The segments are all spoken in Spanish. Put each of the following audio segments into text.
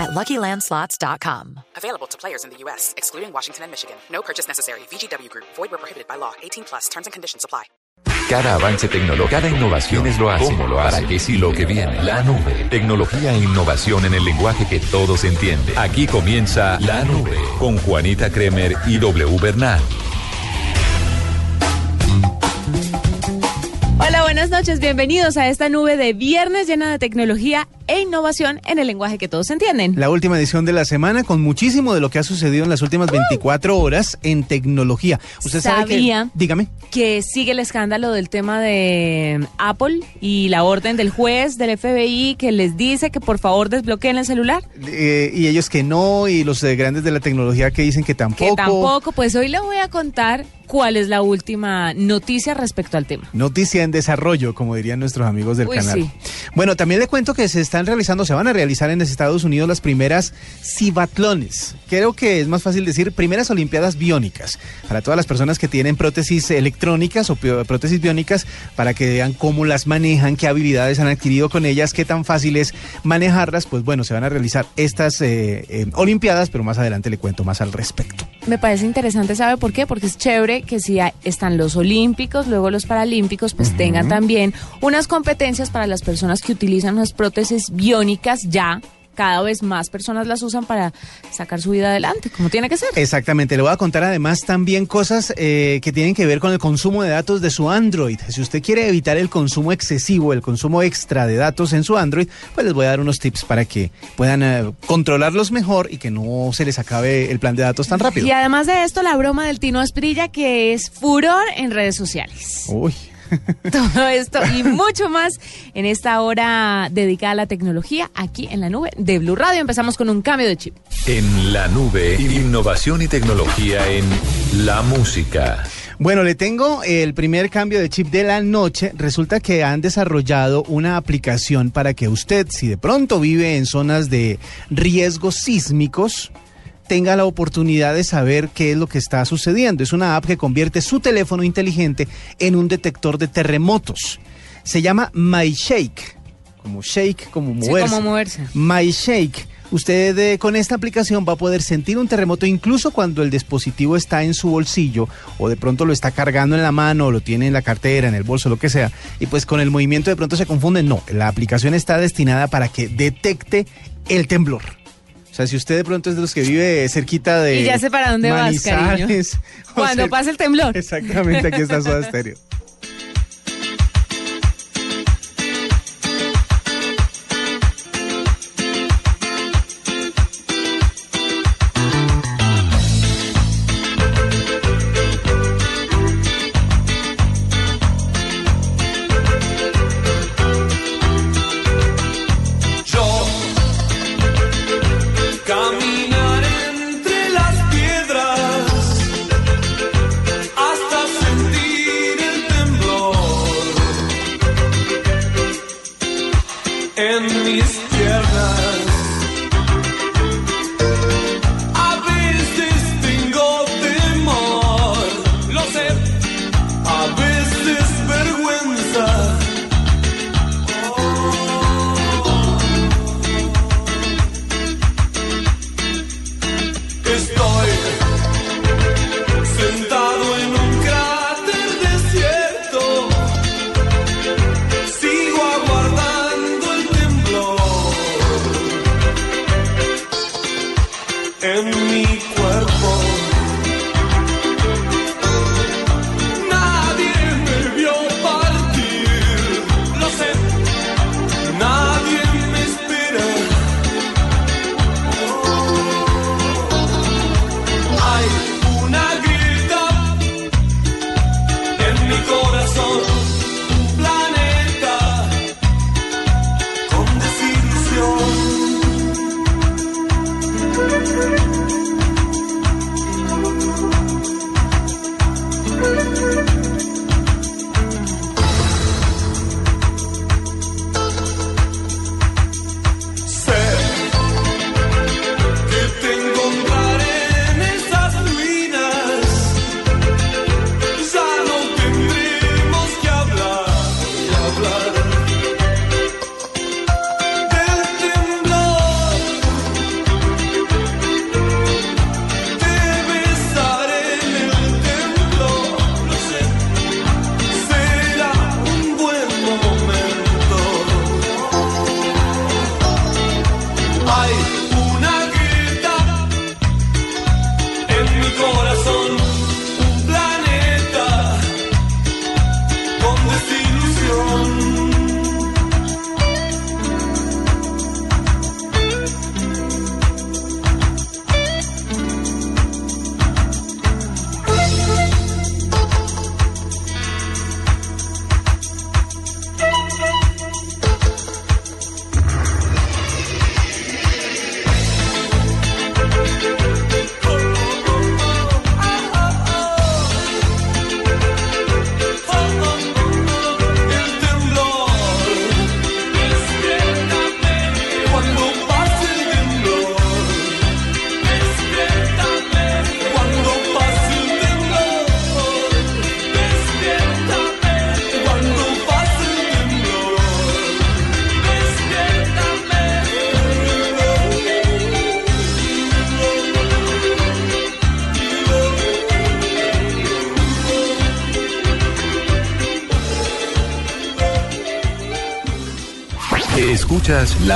at LuckyLandSlots.com. Available to players in the U.S., excluding Washington and Michigan. No purchase necessary. VGW Group. Void where prohibited by law. 18 plus. Terms and conditions apply. Cada avance tecnológico, cada innovación es lo hace. ¿Cómo lo hace? ¿Para qué sí lo que viene? La nube. Tecnología e innovación en el lenguaje que todos entienden. Aquí comienza La Nube con Juanita Kremer y W Bernal. Buenas noches. Bienvenidos a esta nube de viernes llena de tecnología e innovación en el lenguaje que todos entienden. La última edición de la semana con muchísimo de lo que ha sucedido en las últimas 24 horas en tecnología. Usted sabe que, dígame, que sigue el escándalo del tema de Apple y la orden del juez del FBI que les dice que por favor desbloqueen el celular. Eh, y ellos que no y los eh, grandes de la tecnología que dicen que tampoco. Que tampoco. Pues hoy le voy a contar cuál es la última noticia respecto al tema. Noticia en desarrollo, como dirían nuestros amigos del canal. Bueno, también le cuento que se están realizando, se van a realizar en Estados Unidos las primeras cibatlones. Creo que es más fácil decir primeras Olimpiadas biónicas para todas las personas que tienen prótesis electrónicas o prótesis biónicas para que vean cómo las manejan, qué habilidades han adquirido con ellas, qué tan fácil es manejarlas. Pues bueno, se van a realizar estas eh, eh, Olimpiadas, pero más adelante le cuento más al respecto. Me parece interesante, ¿sabe por qué? Porque es chévere que si están los olímpicos, luego los paralímpicos, pues tengan también unas competencias para las personas que utilizan las prótesis biónicas ya cada vez más personas las usan para sacar su vida adelante, como tiene que ser. Exactamente, le voy a contar además también cosas eh, que tienen que ver con el consumo de datos de su Android. Si usted quiere evitar el consumo excesivo, el consumo extra de datos en su Android, pues les voy a dar unos tips para que puedan eh, controlarlos mejor y que no se les acabe el plan de datos tan rápido. Y además de esto, la broma del Tino Esprilla que es furor en redes sociales. Uy. Todo esto y mucho más en esta hora dedicada a la tecnología aquí en la nube de Blue Radio. Empezamos con un cambio de chip. En la nube, innovación y tecnología en la música. Bueno, le tengo el primer cambio de chip de la noche. Resulta que han desarrollado una aplicación para que usted, si de pronto vive en zonas de riesgos sísmicos, tenga la oportunidad de saber qué es lo que está sucediendo. Es una app que convierte su teléfono inteligente en un detector de terremotos. Se llama MyShake, como shake, como moverse. Sí, como moverse. MyShake. Usted eh, con esta aplicación va a poder sentir un terremoto incluso cuando el dispositivo está en su bolsillo o de pronto lo está cargando en la mano o lo tiene en la cartera, en el bolso, lo que sea. Y pues con el movimiento de pronto se confunde. No, la aplicación está destinada para que detecte el temblor. O sea, si usted de pronto es de los que vive cerquita de. Y ya sé para dónde vas, cariño. Cuando pasa el temblor. Exactamente, aquí está su Estéreo. неизбежно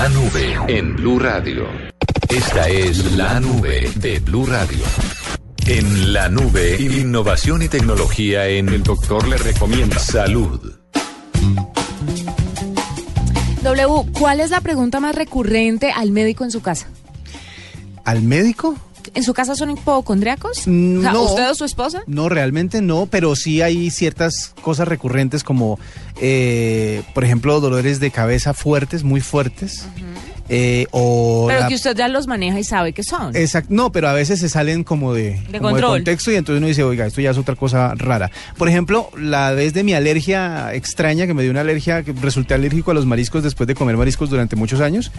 la nube en Blue Radio. Esta es la nube de Blue Radio. En la nube, innovación y tecnología en El Doctor le recomienda Salud. W, ¿cuál es la pregunta más recurrente al médico en su casa? ¿Al médico? ¿En su casa son hipocondriacos? No. ¿Usted o su esposa? No, realmente no, pero sí hay ciertas cosas recurrentes como, eh, por ejemplo, dolores de cabeza fuertes, muy fuertes. Eh, o Pero la- que usted ya los maneja y sabe qué son. Exacto, no, pero a veces se salen como de, De como control. contexto y entonces uno dice, oiga, esto ya es otra cosa rara. Por ejemplo, la vez de mi alergia extraña, que me dio una alergia, que resulté alérgico a los mariscos después de comer mariscos durante muchos años,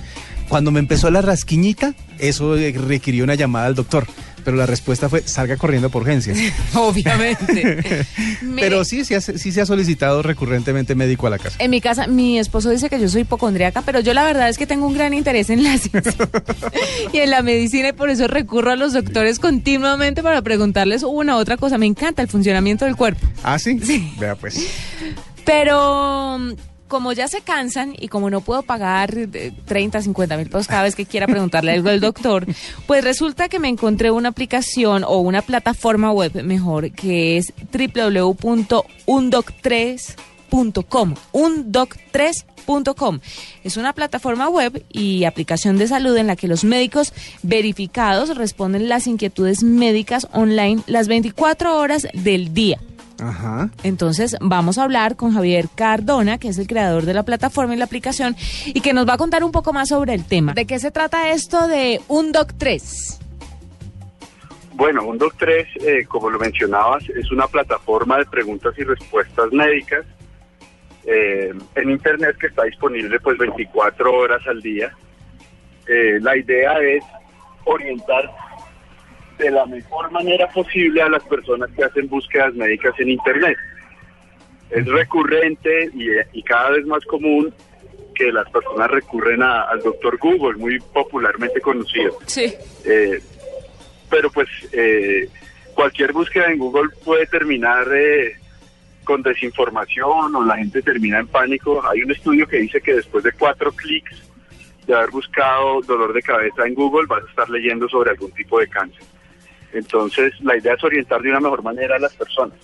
cuando me empezó la rasquiñita, eso requirió una llamada al doctor, pero la respuesta fue, salga corriendo por urgencias. Obviamente. Pero sí, sí, sí se ha solicitado recurrentemente médico a la casa. En mi casa, mi esposo dice que yo soy hipocondriaca, pero yo la verdad es que tengo un gran interés en la ciencia y en la medicina y por eso recurro a los doctores continuamente para preguntarles una u otra cosa. Me encanta el funcionamiento del cuerpo. ¿Ah, sí? Sí. Vea pues. Pero como ya se cansan y como no puedo pagar eh, 30, 50 mil pesos cada vez que quiera preguntarle algo al doctor, pues resulta que me encontré una aplicación o una plataforma web mejor que es www.undoc3.com. Undoc3.com. Es una plataforma web y aplicación de salud en la que los médicos verificados responden las inquietudes médicas online las 24 horas del día. Ajá. Entonces vamos a hablar con Javier Cardona, que es el creador de la plataforma y la aplicación, y que nos va a contar un poco más sobre el tema. ¿De qué se trata esto de Undoc 3? Bueno, un 3, eh, como lo mencionabas, es una plataforma de preguntas y respuestas médicas eh, en Internet que está disponible pues 24 horas al día. Eh, la idea es orientar de la mejor manera posible a las personas que hacen búsquedas médicas en Internet. Es recurrente y, y cada vez más común que las personas recurren a- al doctor Google, muy popularmente conocido. Sí. Eh, pero pues eh, cualquier búsqueda en Google puede terminar eh, con desinformación o la gente termina en pánico. Hay un estudio que dice que después de cuatro clics de haber buscado dolor de cabeza en Google vas a estar leyendo sobre algún tipo de cáncer. Entonces la idea es orientar de una mejor manera a las personas.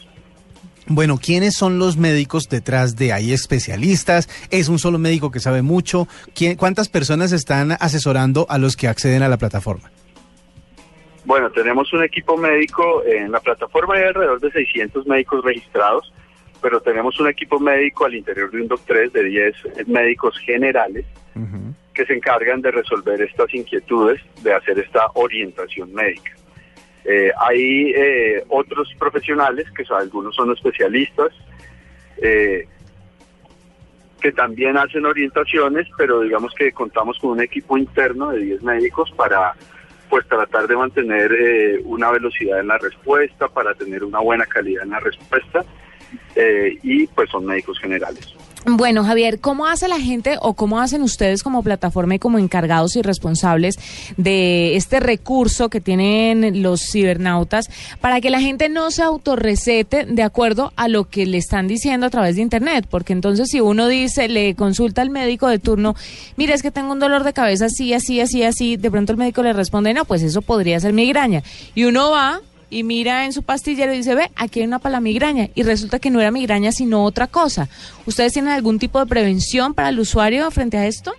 Bueno, ¿quiénes son los médicos detrás de ahí? ¿Especialistas? ¿Es un solo médico que sabe mucho? ¿Quién- ¿Cuántas personas están asesorando a los que acceden a la plataforma? Bueno, tenemos un equipo médico, en la plataforma hay alrededor de 600 médicos registrados, pero tenemos un equipo médico al interior de un DOC3 de 10 médicos generales que se encargan de resolver estas inquietudes, de hacer esta orientación médica. Eh, hay eh, otros profesionales, que algunos son especialistas, eh, que también hacen orientaciones, pero digamos que contamos con un equipo interno de 10 médicos para pues tratar de mantener eh, una velocidad en la respuesta, para tener una buena calidad en la respuesta, eh, y pues son médicos generales. Bueno, Javier, ¿cómo hace la gente o cómo hacen ustedes como plataforma y como encargados y responsables de este recurso que tienen los cibernautas para que la gente no se autorrecete de acuerdo a lo que le están diciendo a través de Internet? Porque entonces si uno dice, le consulta al médico de turno, mire, es que tengo un dolor de cabeza así, así, así, así, de pronto el médico le responde, no, pues eso podría ser migraña. Y uno va y mira en su pastillero y dice, ve, aquí hay una para migraña. Y resulta que no era migraña, sino otra cosa. ¿Ustedes tienen algún tipo de prevención para el usuario frente a esto?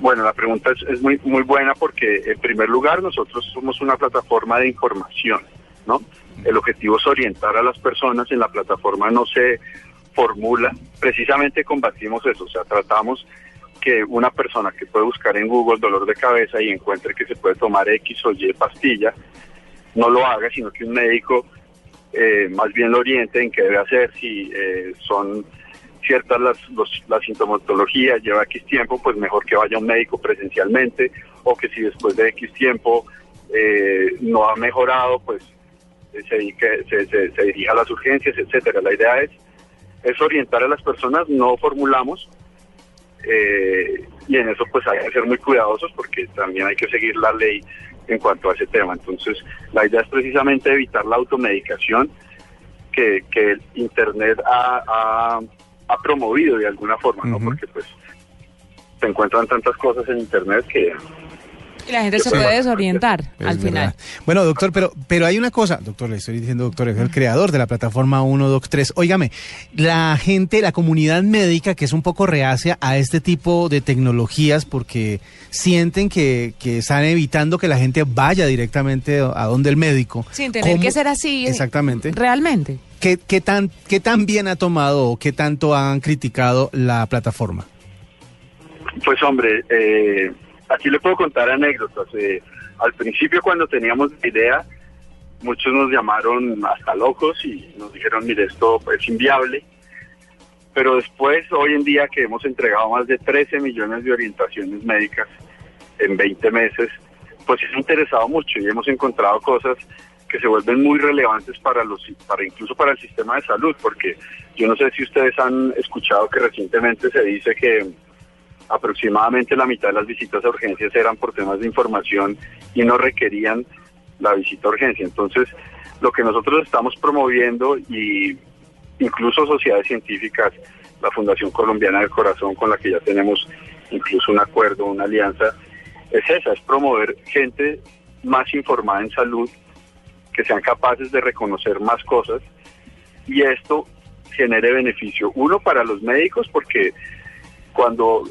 Bueno, la pregunta es, es muy muy buena porque en primer lugar nosotros somos una plataforma de información, ¿no? El objetivo es orientar a las personas, en la plataforma no se formula, precisamente combatimos eso, o sea, tratamos que una persona que puede buscar en Google dolor de cabeza y encuentre que se puede tomar X o Y pastilla, no lo haga, sino que un médico eh, más bien lo oriente en qué debe hacer, si eh, son ciertas las, los- la sintomatología, lleva X tiempo, pues mejor que vaya un médico presencialmente, o que si después de X tiempo eh, no ha mejorado, pues eh, se, se, se- se dirija a las urgencias, etcétera. La idea es, es orientar a las personas, no formulamos, eh, y en eso pues hay que ser muy cuidadosos porque también hay que seguir la ley en cuanto a ese tema. Entonces, la idea es precisamente evitar la automedicación que, que el Internet ha, ha- ha promovido de alguna forma, ¿no? Porque pues se encuentran tantas cosas en Internet que y la gente se puede desorientar al final. Bueno, doctor, pero, pero hay una cosa, doctor, le estoy diciendo, doctor, es el creador de la plataforma 1, Doc 3. Óigame, la gente, la comunidad médica que es un poco reacia a este tipo de tecnologías porque sienten que, que están evitando que la gente vaya directamente a donde el médico. Sin tener que ser así. Exactamente. Realmente. ¿Qué, qué, tan, ¿Qué tan bien ha tomado o qué tanto han criticado la plataforma? Pues hombre, eh, aquí le puedo contar anécdotas. Eh, al principio cuando teníamos la idea, muchos nos llamaron hasta locos y nos dijeron, mire, esto es inviable. Pero después, hoy en día que hemos entregado más de 13 millones de orientaciones médicas en 20 meses, pues se ha interesado mucho y hemos encontrado cosas que se vuelven muy relevantes para los para incluso para el sistema de salud porque yo no sé si ustedes han escuchado que recientemente se dice que aproximadamente la mitad de las visitas a urgencias eran por temas de información y no requerían la visita a urgencia. Entonces, lo que nosotros estamos promoviendo y incluso sociedades científicas, la Fundación Colombiana del Corazón, con la que ya tenemos incluso un acuerdo, una alianza, es esa, es promover gente más informada en salud, que sean capaces de reconocer más cosas y esto genere beneficio, uno para los médicos, porque cuando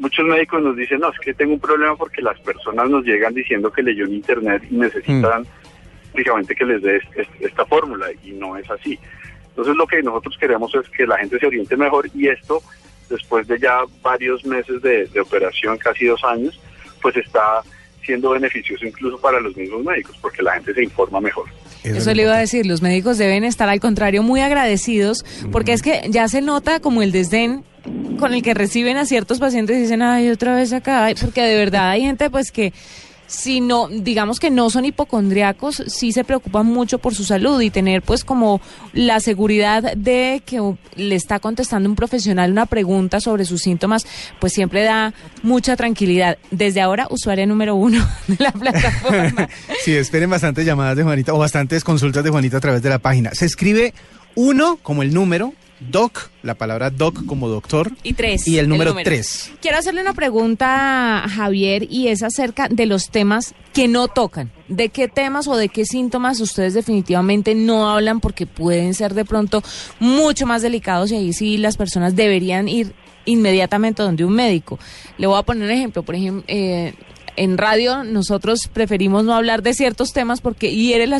muchos médicos nos dicen, no, es que tengo un problema porque las personas nos llegan diciendo que leyó en internet y necesitan mm. que les dé esta fórmula y no es así. Entonces lo que nosotros queremos es que la gente se oriente mejor y esto, después de ya varios meses de, operación, casi dos años, pues está siendo beneficioso incluso para los mismos médicos, porque la gente se informa mejor. Eso le iba a decir, los médicos deben estar al contrario muy agradecidos, porque es que ya se nota como el desdén con el que reciben a ciertos pacientes y dicen, ay, otra vez acá, porque de verdad hay gente pues que si no, digamos que no son hipocondriacos, sí se preocupan mucho por su salud y tener pues como la seguridad de que le está contestando un profesional una pregunta sobre sus síntomas, pues siempre da mucha tranquilidad. Desde ahora, usuaria número uno de la plataforma. sí, esperen bastantes llamadas de Juanita o bastantes consultas de Juanita a través de la página. Se escribe uno como el número, Doc, la palabra Doc como doctor. Y tres. Y el número, tres. Quiero hacerle una pregunta a Javier y es acerca de los temas que no tocan. ¿De qué temas o de qué síntomas ustedes definitivamente no hablan porque pueden ser de pronto mucho más delicados y ahí sí las personas deberían ir inmediatamente donde un médico? Le voy a poner un ejemplo. Por ejemplo, eh, en radio nosotros preferimos no hablar de ciertos temas porque hiere la,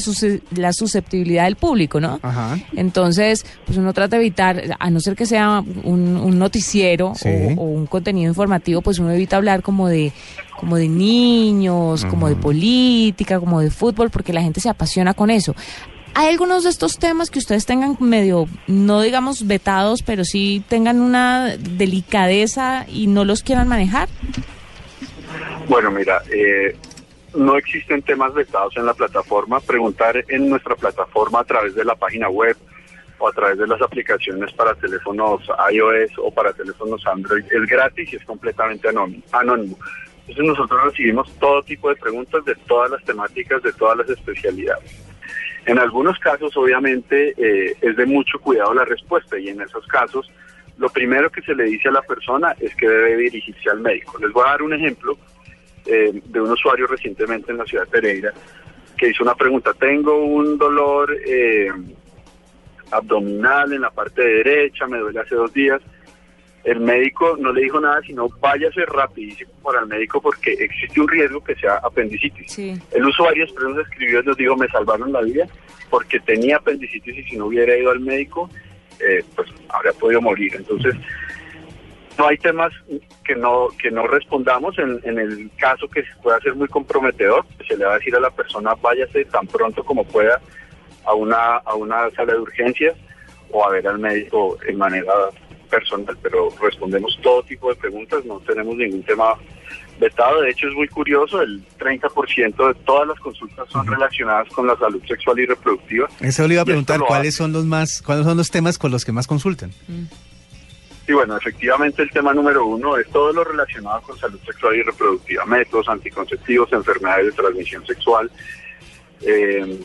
la susceptibilidad del público, ¿no? Ajá. Entonces, pues uno trata de evitar, a no ser que sea un, noticiero o, un contenido informativo, pues uno evita hablar como de como de niños, como de política, como de fútbol, porque la gente se apasiona con eso. ¿Hay algunos de estos temas que ustedes tengan medio, no digamos vetados, pero sí tengan una delicadeza y no los quieran manejar? Bueno, mira, eh, no existen temas vetados en la plataforma. Preguntar en nuestra plataforma a través de la página web o a través de las aplicaciones para teléfonos iOS o para teléfonos Android es gratis y es completamente anónimo. Entonces nosotros recibimos todo tipo de preguntas de todas las temáticas, de todas las especialidades. En algunos casos, obviamente, eh, es de mucho cuidado la respuesta y en esos casos, lo primero que se le dice a la persona es que debe dirigirse al médico. Les voy a dar un ejemplo eh, de un usuario recientemente en la ciudad de Pereira que hizo una pregunta, tengo un dolor eh, abdominal en la parte derecha, me duele hace dos días. El médico no le dijo nada, sino váyase rapidísimo para el médico porque existe un riesgo que sea apendicitis. El usuario después nos escribió y nos dijo, me salvaron la vida porque tenía apendicitis y si no hubiera ido al médico, eh, pues habría podido morir. Entonces, no hay temas que no que no respondamos. En, en el caso que pueda ser muy comprometedor se le va a decir a la persona váyase tan pronto como pueda a una a una sala de urgencias o a ver al médico en manera personal pero respondemos todo tipo de preguntas no tenemos ningún tema vetado. De hecho es muy curioso el 30% de todas las consultas son relacionadas con la salud sexual y reproductiva. Eso le iba a preguntar cuáles son los más cuáles son los temas con los que más consultan mm. Sí, bueno, efectivamente el tema número uno es todo lo relacionado con salud sexual y reproductiva, métodos anticonceptivos, enfermedades de transmisión sexual, eh,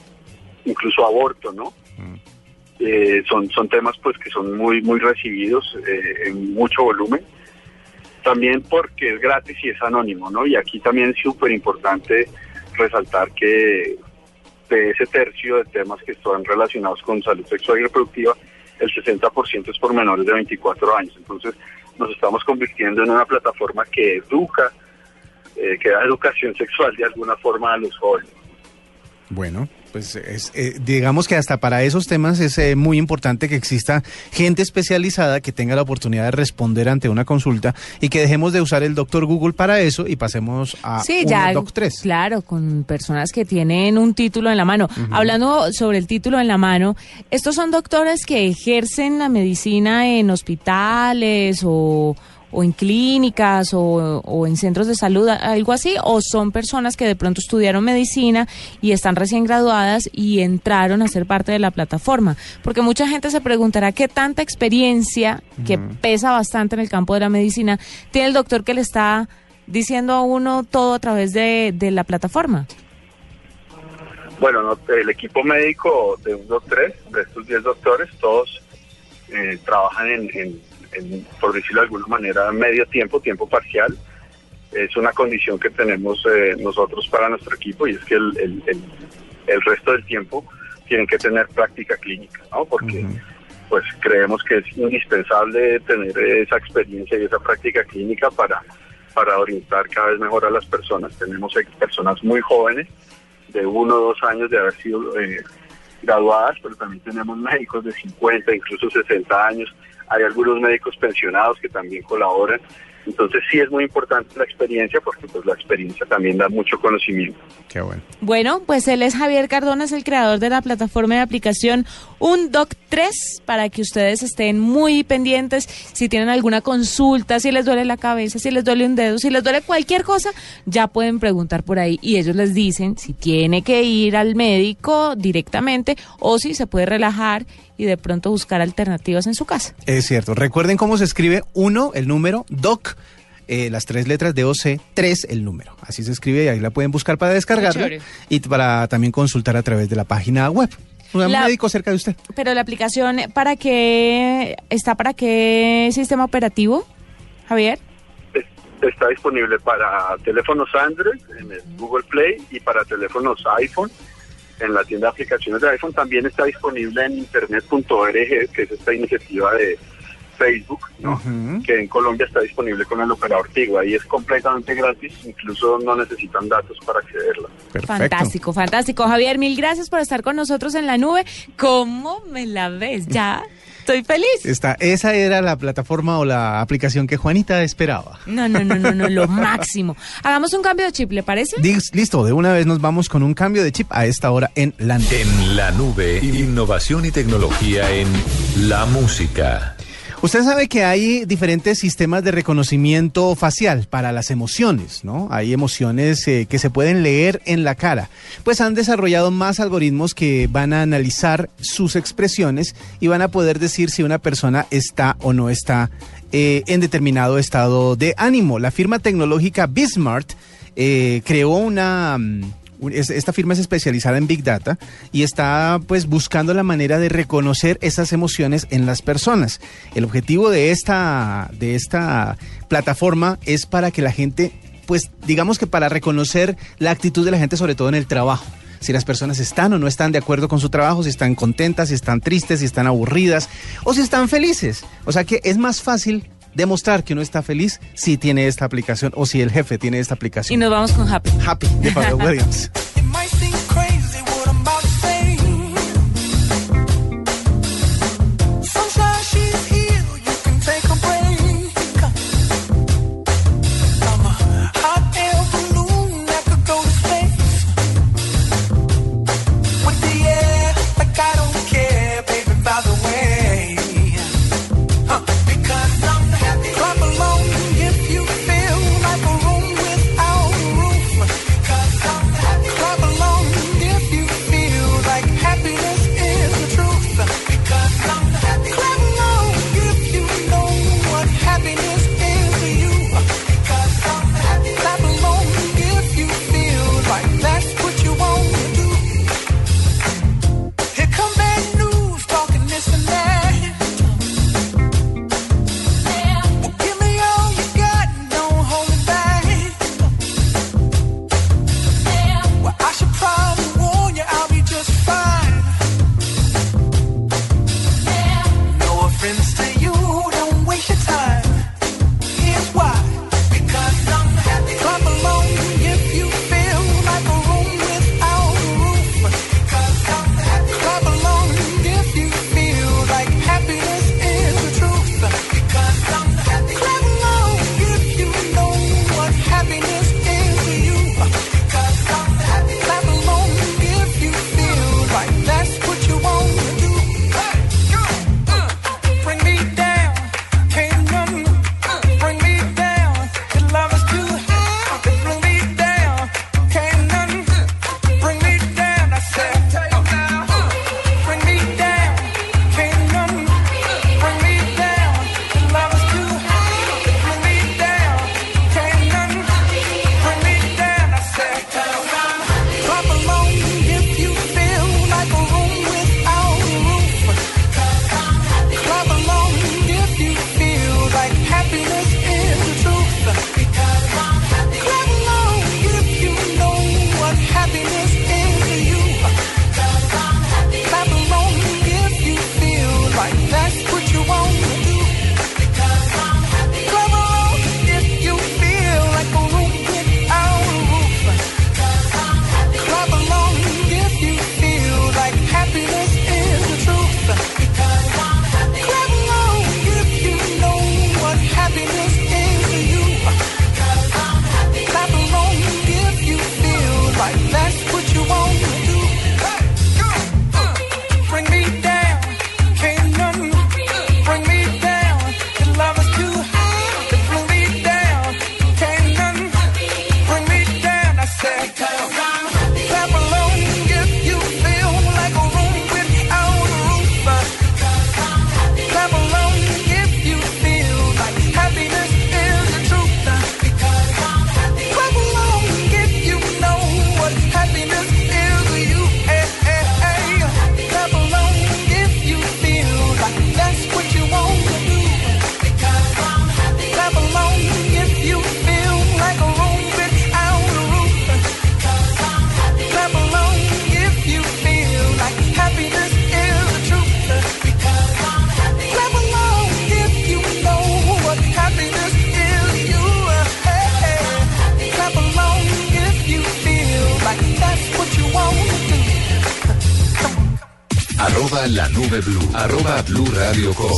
incluso aborto, ¿no? Mm. Eh, son, son temas pues que son muy, muy recibidos eh, en mucho volumen. también porque es gratis y es anónimo, ¿no? Y aquí también es súper importante resaltar que de ese tercio de temas que están relacionados con salud sexual y reproductiva, el 60% es por menores de 24 años. Entonces nos estamos convirtiendo en una plataforma que educa, eh, que da educación sexual de alguna forma a los jóvenes. Bueno, pues es, eh, digamos que hasta para esos temas es eh, muy importante que exista gente especializada que tenga la oportunidad de responder ante una consulta y que dejemos de usar el doctor Google para eso y pasemos a sí, un ya, Doc 3. Claro, con personas que tienen un título en la mano. Hablando sobre el título en la mano, estos son doctores que ejercen la medicina en hospitales o o en clínicas o, o, en centros de salud, algo así, o son personas que de pronto estudiaron medicina y están recién graduadas y entraron a ser parte de la plataforma. Porque mucha gente se preguntará qué tanta experiencia, que pesa bastante en el campo de la medicina, tiene el doctor que le está diciendo a uno todo a través de, de la plataforma. Bueno, el equipo médico de un doctor, de estos 10 doctores, todos eh, trabajan en por decirlo de alguna manera, medio tiempo, tiempo parcial. Es una condición que tenemos eh, nosotros para nuestro equipo y es que el, el, el, resto del tiempo tienen que tener práctica clínica, ¿no? Porque pues creemos que es indispensable tener esa experiencia y esa práctica clínica para, para orientar cada vez mejor a las personas. Tenemos personas muy jóvenes, de uno o dos años de haber sido eh, graduadas, pero también tenemos médicos de 50, incluso 60 años hay algunos médicos pensionados que también colaboran. Entonces sí es muy importante la experiencia porque pues la experiencia también da mucho conocimiento. Qué bueno. Bueno, pues él es Javier Cardona, es el creador de la plataforma de aplicación Undoc 3 para que ustedes estén muy pendientes si tienen alguna consulta, si les duele la cabeza, si les duele un dedo, si les duele cualquier cosa, ya pueden preguntar por ahí y ellos les dicen si tiene que ir al médico directamente o si se puede relajar y de pronto buscar alternativas en su casa. Es cierto. Recuerden cómo se escribe uno, el número, doc, eh, las tres letras de OC, tres el número. Así se escribe y ahí la pueden buscar para descargarla y para también consultar a través de la página web. Un médico cerca de usted. Pero la aplicación, ¿para qué está para qué sistema operativo, Javier? Está disponible para teléfonos Android en el Google Play y para teléfonos iPhone en la tienda de aplicaciones de iPhone. También está disponible en internet.org, que es esta iniciativa de Facebook, que en Colombia está disponible con el operador Tigo. Ahí es completamente gratis, incluso no necesitan datos para accederla. Fantástico, fantástico. Javier, mil gracias por estar con nosotros en la nube. ¿Cómo me la ves? Ya estoy feliz. Esta, esa era la plataforma o la aplicación que Juanita esperaba. No, no, no, no, no, lo máximo. Hagamos un cambio de chip, ¿le parece? listo, de una vez nos vamos con un cambio de chip a esta hora en la nube. En la nube, innovación y tecnología en la música. Usted sabe que hay diferentes sistemas de reconocimiento facial para las emociones, ¿no? Hay emociones eh, que se pueden leer en la cara. Pues han desarrollado más algoritmos que van a analizar sus expresiones y van a poder decir si una persona está o no está eh, en determinado estado de ánimo. La firma tecnológica Bismart eh, creó una mm, esta firma es especializada en Big Data y está pues buscando la manera de reconocer esas emociones en las personas. El objetivo de esta, de esta plataforma es para que la gente, pues digamos que para reconocer la actitud de la gente, sobre todo en el trabajo si las personas están o no están de acuerdo con su trabajo, si están contentas, si están tristes, si están aburridas o si están felices. O sea que es más fácil demostrar que uno está feliz si tiene esta aplicación o si el jefe tiene esta aplicación. Y nos vamos con Happy. Happy de Pablo Williams.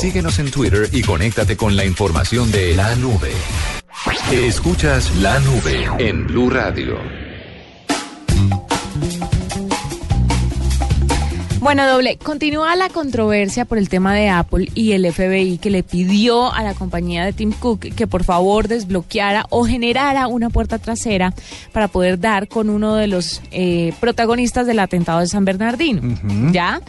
Síguenos en Twitter y conéctate con la información de la nube. Escuchas la nube en Blue Radio. Bueno, doble, continúa la controversia por el tema de Apple y el FBI que le pidió a la compañía de Tim Cook que por favor desbloqueara o generara una puerta trasera para poder dar con uno de los eh, protagonistas del atentado de San Bernardino. ¿Ya?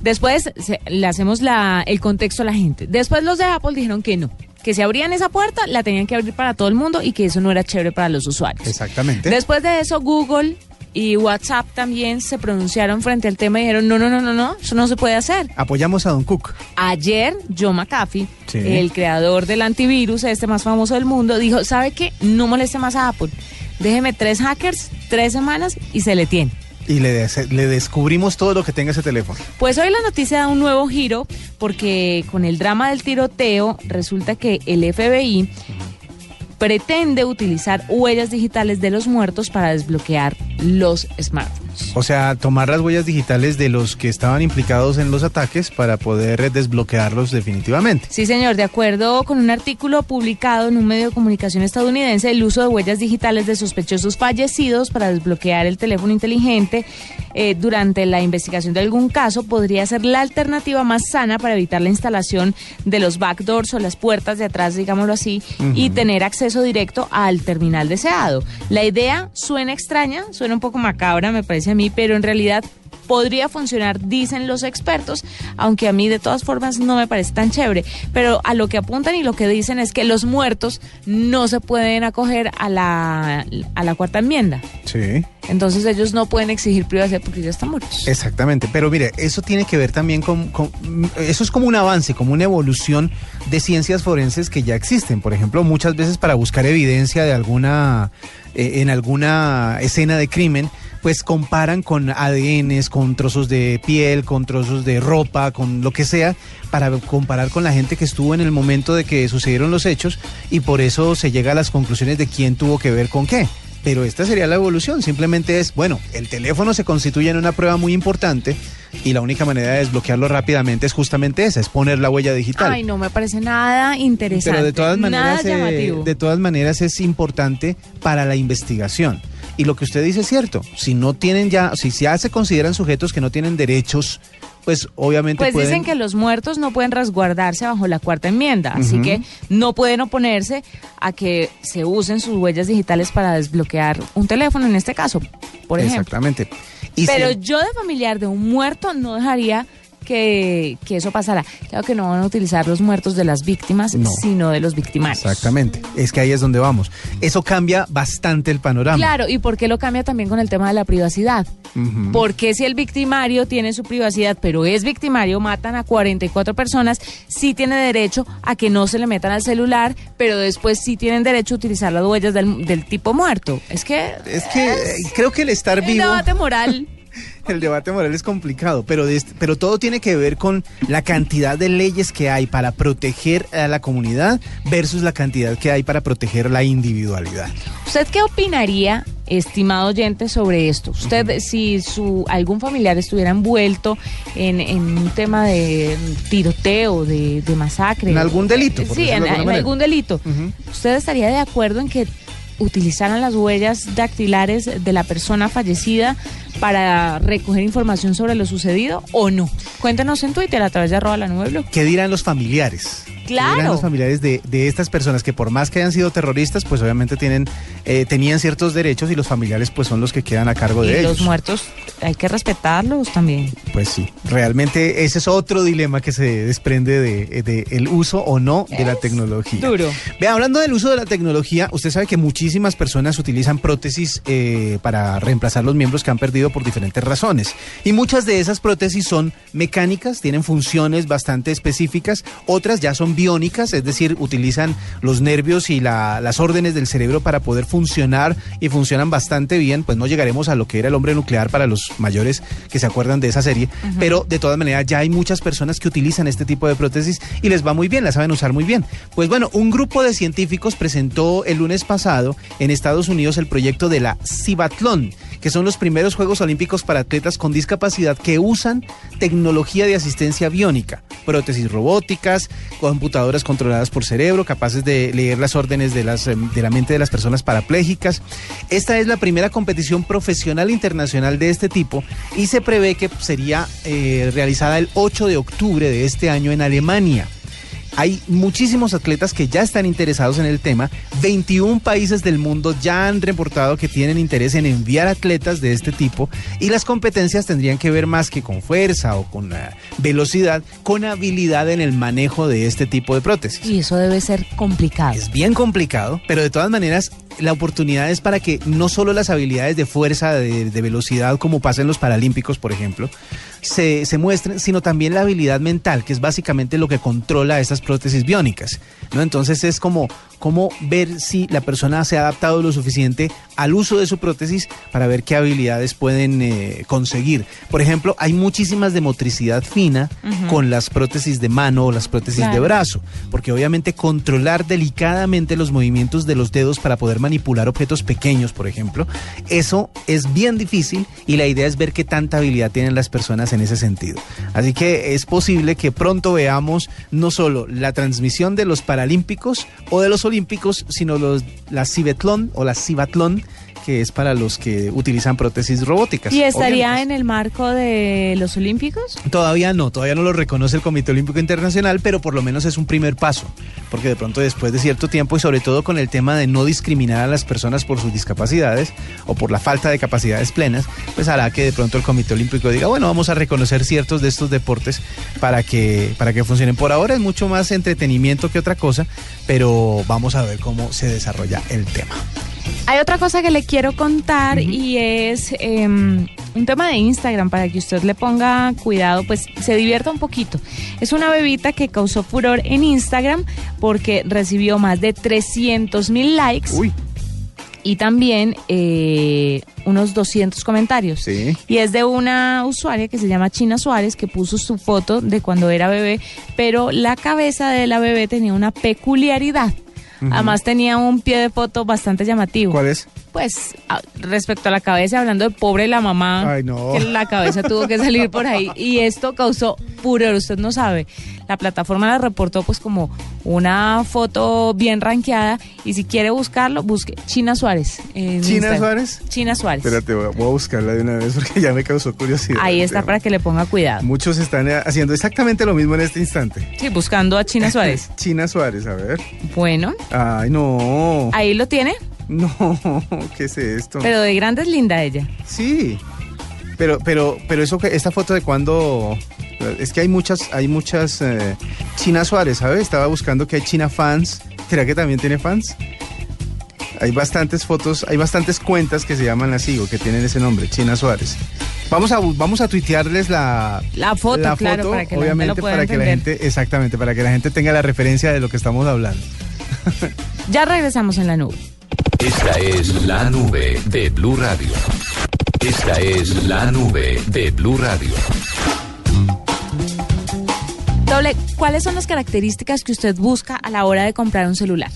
Después le hacemos la, el contexto a la gente. Después los de Apple dijeron que no, que si abrían esa puerta la tenían que abrir para todo el mundo y que eso no era chévere para los usuarios. Exactamente. Después de eso, Google y WhatsApp también se pronunciaron frente al tema y dijeron, no, no, no, no, no, eso no se puede hacer. Apoyamos a Don Cook. Ayer, Joe McAfee, el creador del antivirus, este más famoso del mundo, dijo, ¿sabe qué? No moleste más a Apple. Déjeme tres hackers, tres semanas y se le tiene. Y le, le descubrimos todo lo que tenga ese teléfono. Pues hoy la noticia da un nuevo giro porque con el drama del tiroteo resulta que el FBI pretende utilizar huellas digitales de los muertos para desbloquear los smartphones. O sea, tomar las huellas digitales de los que estaban implicados en los ataques para poder desbloquearlos definitivamente. Sí, señor. De acuerdo con un artículo publicado en un medio de comunicación estadounidense, el uso de huellas digitales de sospechosos fallecidos para desbloquear el teléfono inteligente eh, durante la investigación de algún caso podría ser la alternativa más sana para evitar la instalación de los backdoors o las puertas de atrás, digámoslo así, y tener acceso directo al terminal deseado. La idea suena extraña, suena un poco macabra, me parece a mí, pero en realidad podría funcionar, dicen los expertos, aunque a mí de todas formas no me parece tan chévere. Pero a lo que apuntan y lo que dicen es que los muertos no se pueden acoger a la, a la cuarta enmienda. Sí. Entonces ellos no pueden exigir privacidad porque ya están muertos. Exactamente, pero mire, eso tiene que ver también con, eso es como un avance, como una evolución de ciencias forenses que ya existen. Por ejemplo, muchas veces para buscar evidencia de alguna, eh, en alguna escena de crimen, pues comparan con ADNs, con trozos de piel, con trozos de ropa, con lo que sea, para comparar con la gente que estuvo en el momento de que sucedieron los hechos y por eso se llega a las conclusiones de quién tuvo que ver con qué. Pero esta sería la evolución, simplemente es, bueno, el teléfono se constituye en una prueba muy importante y la única manera de desbloquearlo rápidamente es justamente esa, es poner la huella digital. Ay, no me parece nada interesante. Pero de todas maneras, eh, de todas maneras es importante para la investigación. Y lo que usted dice es cierto. Si no tienen ya, si ya se consideran sujetos que no tienen derechos, pues obviamente. Pues dicen que los muertos no pueden resguardarse bajo la cuarta enmienda, así que no pueden oponerse a que se usen sus huellas digitales para desbloquear un teléfono, en este caso, por ejemplo. Exactamente. Pero yo de familiar de un muerto no dejaría que, eso pasará. Claro que no van a utilizar los muertos de las víctimas, sino de los victimarios. Exactamente. Es que ahí es donde vamos. Eso cambia bastante el panorama. Claro, y ¿por qué lo cambia también con el tema de la privacidad? Porque si el victimario tiene su privacidad, pero es victimario, matan a 44 personas, sí tiene derecho a que no se le metan al celular, pero después sí tienen derecho a utilizar las huellas del, tipo muerto. Es que... Es que creo que el estar vivo... debate moral el debate moral es complicado, pero, pero todo tiene que ver con la cantidad de leyes que hay para proteger a la comunidad versus la cantidad que hay para proteger la individualidad. ¿Usted qué opinaría, estimado oyente, sobre esto? Usted, si su algún familiar estuviera envuelto en, un tema de tiroteo, de, masacre. En algún delito. sí, en, algún delito. ¿Usted estaría de acuerdo en que utilizaran las huellas dactilares de la persona fallecida para recoger información sobre lo sucedido o no? Cuéntenos en Twitter a través de arroba la nube ¿Qué dirán los familiares? Claro. los familiares de, estas personas que por más que hayan sido terroristas, pues obviamente tienen, eh, tenían ciertos derechos y los familiares pues son los que quedan a cargo de ellos. los muertos hay que respetarlos también. Pues sí, realmente ese es otro dilema que se desprende de, el uso o no de la tecnología. Duro. Vea, hablando del uso de la tecnología, usted sabe que muchísimas personas utilizan prótesis eh, para reemplazar los miembros que han perdido por diferentes razones. Y muchas de esas prótesis son mecánicas, tienen funciones bastante específicas, otras ya son biónicas, es decir, utilizan los nervios y las órdenes del cerebro para poder funcionar y funcionan bastante bien, pues no llegaremos a lo que era el hombre nuclear para los mayores que se acuerdan de esa serie, pero de todas maneras ya hay muchas personas que utilizan este tipo de prótesis y les va muy bien, la saben usar muy bien. Pues bueno, un grupo de científicos presentó el lunes pasado en Estados Unidos el proyecto de la Cibatlón que son los primeros Juegos Olímpicos para atletas con discapacidad que usan tecnología de asistencia biónica, prótesis robóticas, computadoras controladas por cerebro, capaces de leer las órdenes de, em, la mente de las personas parapléjicas. Esta es la primera competición profesional internacional de este tipo y se prevé que sería eh, realizada el 8 de octubre de este año en Alemania. Hay muchísimos atletas que ya están interesados en el tema. 21 países del mundo ya han reportado que tienen interés en enviar atletas de este tipo y las competencias tendrían que ver más que con fuerza o con uh, velocidad, con habilidad en el manejo de este tipo de prótesis. Y eso debe ser complicado. Es bien complicado, pero de todas maneras la oportunidad es para que no solo las habilidades de fuerza, de, de velocidad, como pasa en los Paralímpicos, por ejemplo, se, se, muestren, sino también la habilidad mental, que es básicamente lo que controla estas prótesis biónicas. ¿no? Entonces es como, como ver si la persona se ha adaptado lo suficiente al uso de su prótesis para ver qué habilidades pueden eh, conseguir. Por ejemplo, hay muchísimas de motricidad fina uh -huh. con las prótesis de mano o las prótesis claro. de brazo, porque obviamente controlar delicadamente los movimientos de los dedos para poder manipular objetos pequeños, por ejemplo, eso es bien difícil y la idea es ver qué tanta habilidad tienen las personas en ese sentido. Así que es posible que pronto veamos no solo la transmisión de los Paralímpicos o de los Olímpicos, sino los, la Cibetlón o la Cibatlón que es para los que utilizan prótesis robóticas. ¿Y estaría en el marco de los Olímpicos? Todavía no, todavía no lo reconoce el Comité Olímpico Internacional, pero por lo menos es un primer paso, porque de pronto después de cierto tiempo y sobre todo con el tema de no discriminar a las personas por sus discapacidades o por la falta de capacidades plenas, pues hará que de pronto el Comité Olímpico diga, bueno, vamos a reconocer ciertos de estos deportes para que, para que funcionen. Por ahora es mucho más entretenimiento que otra cosa, pero vamos a ver cómo se desarrolla el tema. Hay otra cosa que le quiero contar uh -huh. y es eh, un tema de Instagram para que usted le ponga cuidado, pues se divierta un poquito. Es una bebita que causó furor en Instagram porque recibió más de 300 mil likes. Uy. Y también eh, unos 200 comentarios. Sí. Y es de una usuaria que se llama China Suárez que puso su foto de cuando era bebé, pero la cabeza de la bebé tenía una peculiaridad. Además tenía un pie de foto bastante llamativo. ¿Cuál es? Pues a, respecto a la cabeza, hablando de pobre la mamá, Ay, no. que la cabeza tuvo que salir por ahí y esto causó furor, usted no sabe. La plataforma la reportó pues como una foto bien rankeada y si quiere buscarlo, busque China Suárez. ¿China Instagram. Suárez? China Suárez. Espérate, voy a buscarla de una vez porque ya me causó curiosidad. Ahí está para que le ponga cuidado. Muchos están haciendo exactamente lo mismo en este instante. Sí, buscando a China Suárez. China Suárez, a ver. Bueno. Ay, no. Ahí lo tiene. No, ¿qué es esto? Pero de grande es linda ella. Sí. Pero, pero, pero eso que esta foto de cuando es que hay muchas, hay muchas eh, China Suárez, ¿sabes? Estaba buscando que hay China fans. ¿Será que también tiene fans? Hay bastantes fotos, hay bastantes cuentas que se llaman así o que tienen ese nombre, China Suárez. Vamos a vamos a tuitearles la, la foto, la claro, foto, para que obviamente la gente lo pueda para que la gente, exactamente, para que la gente tenga la referencia de lo que estamos hablando. ya regresamos en la nube. Esta es la nube de Blue Radio. Esta es la nube de Blue Radio. Doble, ¿cuáles son las características que usted busca a la hora de comprar un celular?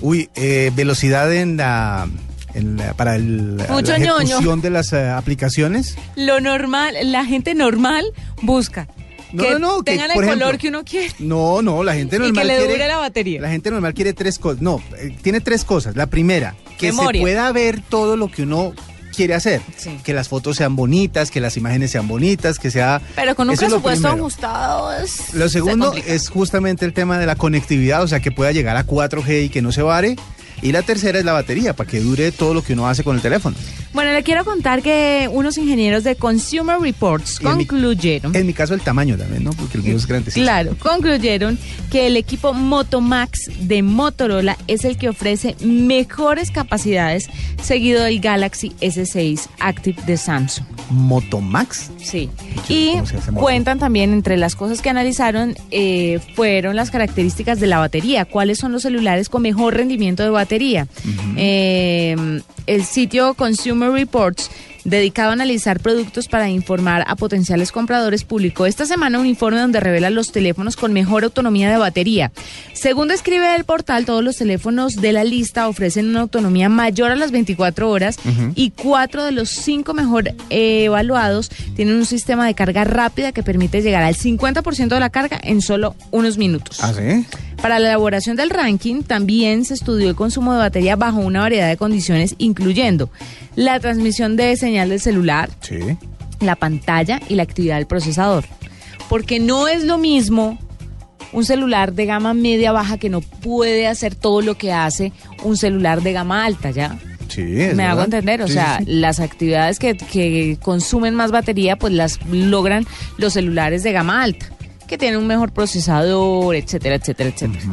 Uy, eh, velocidad en la, en la para el, Mucho la ejecución ñoño. de las uh, aplicaciones. Lo normal, la gente normal busca no, que no, no, tengan que, el color que uno quiere. No, no, la gente normal y que le quiere, dure la batería. La gente normal quiere tres cosas. No, eh, tiene tres cosas. La primera, que Memoria. se pueda ver todo lo que uno quiere hacer. Sí. Que las fotos sean bonitas, que las imágenes sean bonitas, que sea... Pero con un lo presupuesto ajustado es- Lo se segundo es justamente el tema de la conectividad, o sea, que pueda llegar a 4G y que no se vare. Y la tercera es la batería, para que dure todo lo que uno hace con el teléfono. Bueno, le quiero contar que unos ingenieros de Consumer Reports Y en mi- concluyeron... En mi caso el tamaño también, ¿no? Porque el mío es grande. Claro, concluyeron que el equipo Motomax de Motorola es el que ofrece mejores capacidades, seguido del Galaxy S6 Active de Samsung. Motomax. Sí. Y cuentan también entre las cosas que analizaron eh, fueron las características de la batería. ¿Cuáles son los celulares con mejor rendimiento de batería? Eh, el sitio Consumer Reports dedicado a analizar productos para informar a potenciales compradores, publicó esta semana un informe donde revela los teléfonos con mejor autonomía de batería. Según describe el portal, todos los teléfonos de la lista ofrecen una autonomía mayor a las 24 horas y cuatro de los cinco mejor eh, evaluados tienen un sistema de carga rápida que permite llegar al 50% de la carga en solo unos minutos. ¿Ah, sí? Para la elaboración del ranking también se estudió el consumo de batería bajo una variedad de condiciones, incluyendo la transmisión de señal del celular, Sí. la pantalla y la actividad del procesador. Porque no es lo mismo un celular de gama media baja que no puede hacer todo lo que hace un celular de gama alta, ¿ya? Sí, es Me hago verdad. entender, o Sí, sea, sí. las actividades que, que consumen más batería, pues las logran los celulares de gama alta, que tienen un mejor procesador, etcétera, etcétera, etcétera.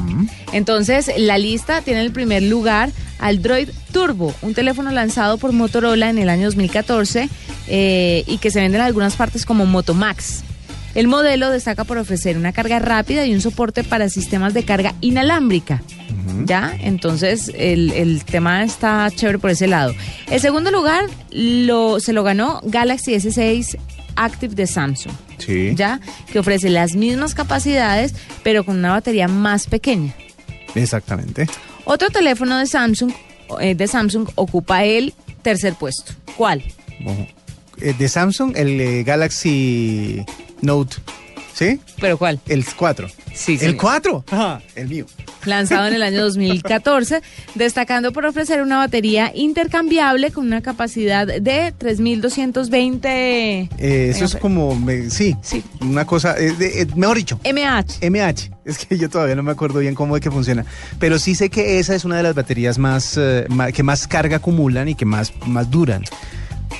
Entonces, la lista tiene en el primer lugar al Droid Turbo, un teléfono lanzado por Motorola en el año 2014 eh, y que se vende en algunas partes como Motomax. El modelo destaca por ofrecer una carga rápida y un soporte para sistemas de carga inalámbrica. ¿Ya? Entonces, el, el tema está chévere por ese lado. El segundo lugar lo, se lo ganó Galaxy S6 Active de Samsung. Sí. ¿Ya? Que ofrece las mismas capacidades, pero con una batería más pequeña. Exactamente. Otro teléfono de Samsung, eh, de Samsung ocupa el tercer puesto. ¿Cuál? Eh, de Samsung, el eh, Galaxy Note. ¿Sí? ¿Pero cuál? El 4. Sí, ¿El señor. 4? Ajá, el mío. Lanzado en el año 2014, destacando por ofrecer una batería intercambiable con una capacidad de 3220 Eh, eso es como, me- sí, Sí. una cosa, eh, de- eh, mejor dicho, mAh. MH. Es que yo todavía no me acuerdo bien cómo es que funciona. Pero sí sé que esa es una de las baterías más, eh, que más carga acumulan y que más, más duran.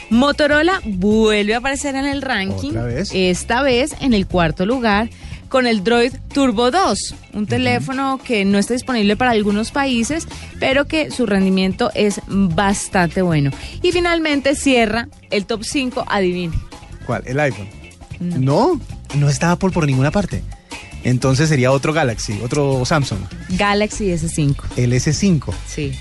Motorola vuelve a aparecer en el ranking, ¿Otra vez? esta vez en el cuarto lugar con el Droid Turbo 2, un teléfono que no está disponible para algunos países, pero que su rendimiento es bastante bueno. Y finalmente cierra el top 5, adivine. ¿Cuál? ¿El iPhone? No, no, está Apple por ninguna parte. Entonces sería otro Galaxy, otro Samsung, Galaxy S5. el S5. Sí.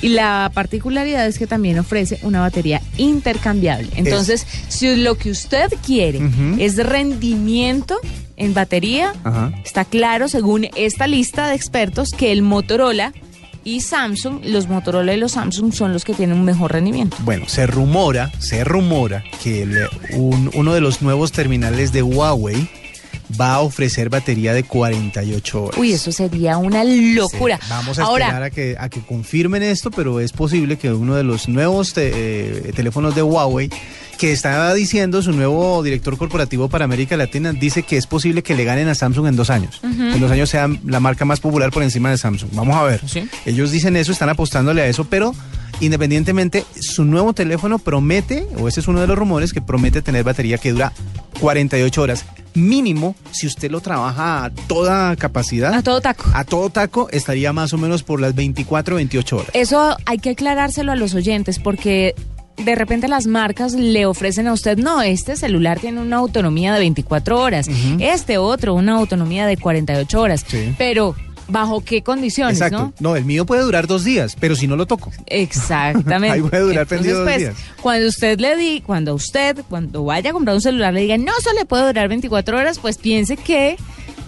Y la particularidad es que también ofrece una batería intercambiable. Entonces, si lo que usted quiere es rendimiento en batería, Ajá. está claro, según esta lista de expertos, que el Motorola y Samsung, los Motorola y los Samsung son los que tienen un mejor rendimiento. Bueno, se rumora, se rumora que el- un- uno de los nuevos terminales de Huawei va a ofrecer batería de 48 horas. Uy, eso sería una locura. Sí, vamos a esperar a que, a que confirmen esto, pero es posible que uno de los nuevos te- eh, teléfonos de Huawei, que está diciendo su nuevo director corporativo para América Latina, dice que es posible que le ganen a Samsung en dos años. En dos años sean la marca más popular por encima de Samsung. Vamos a ver. Sí. Ellos dicen eso, están apostándole a eso, pero independientemente, su nuevo teléfono promete, o ese es uno de los rumores, que promete tener batería que dura 48 horas. Mínimo, si usted lo trabaja a toda capacidad. a todo taco. A todo taco estaría más o menos por las 24 28 horas. Eso hay que aclarárselo a los oyentes porque de repente las marcas le ofrecen a usted, no, este celular tiene una autonomía de 24 horas, este otro una autonomía de 48 horas, Sí. pero ¿bajo qué condiciones, Exacto. no? No? el mío puede durar dos días, pero si no lo toco. Exactamente. Ahí puede durar dos pues, días. Cuando usted le di, cuando usted, cuando vaya a comprar un celular, le diga, no, solo le puede durar 24 horas, pues piense que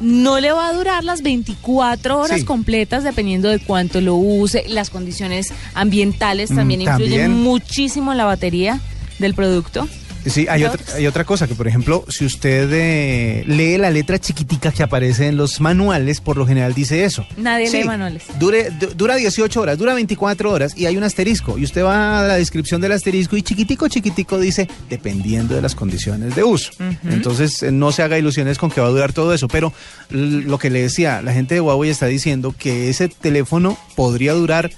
no le va a durar las 24 horas Sí. completas dependiendo de cuánto lo use. Las condiciones ambientales también Mm, influyen también. muchísimo en la batería del producto. Sí, hay otra, hay otra cosa, que por ejemplo, si usted eh, lee la letra chiquitica que aparece en los manuales, por lo general dice eso. Nadie lee manuales. Dure, du- dura 18 horas, dura 24 horas y hay un asterisco. Y usted va a la descripción del asterisco y chiquitico, chiquitico dice, dependiendo de las condiciones de uso. Entonces, eh, no se haga ilusiones con que va a durar todo eso. Pero lo que le decía, la gente de Huawei está diciendo que ese teléfono podría durar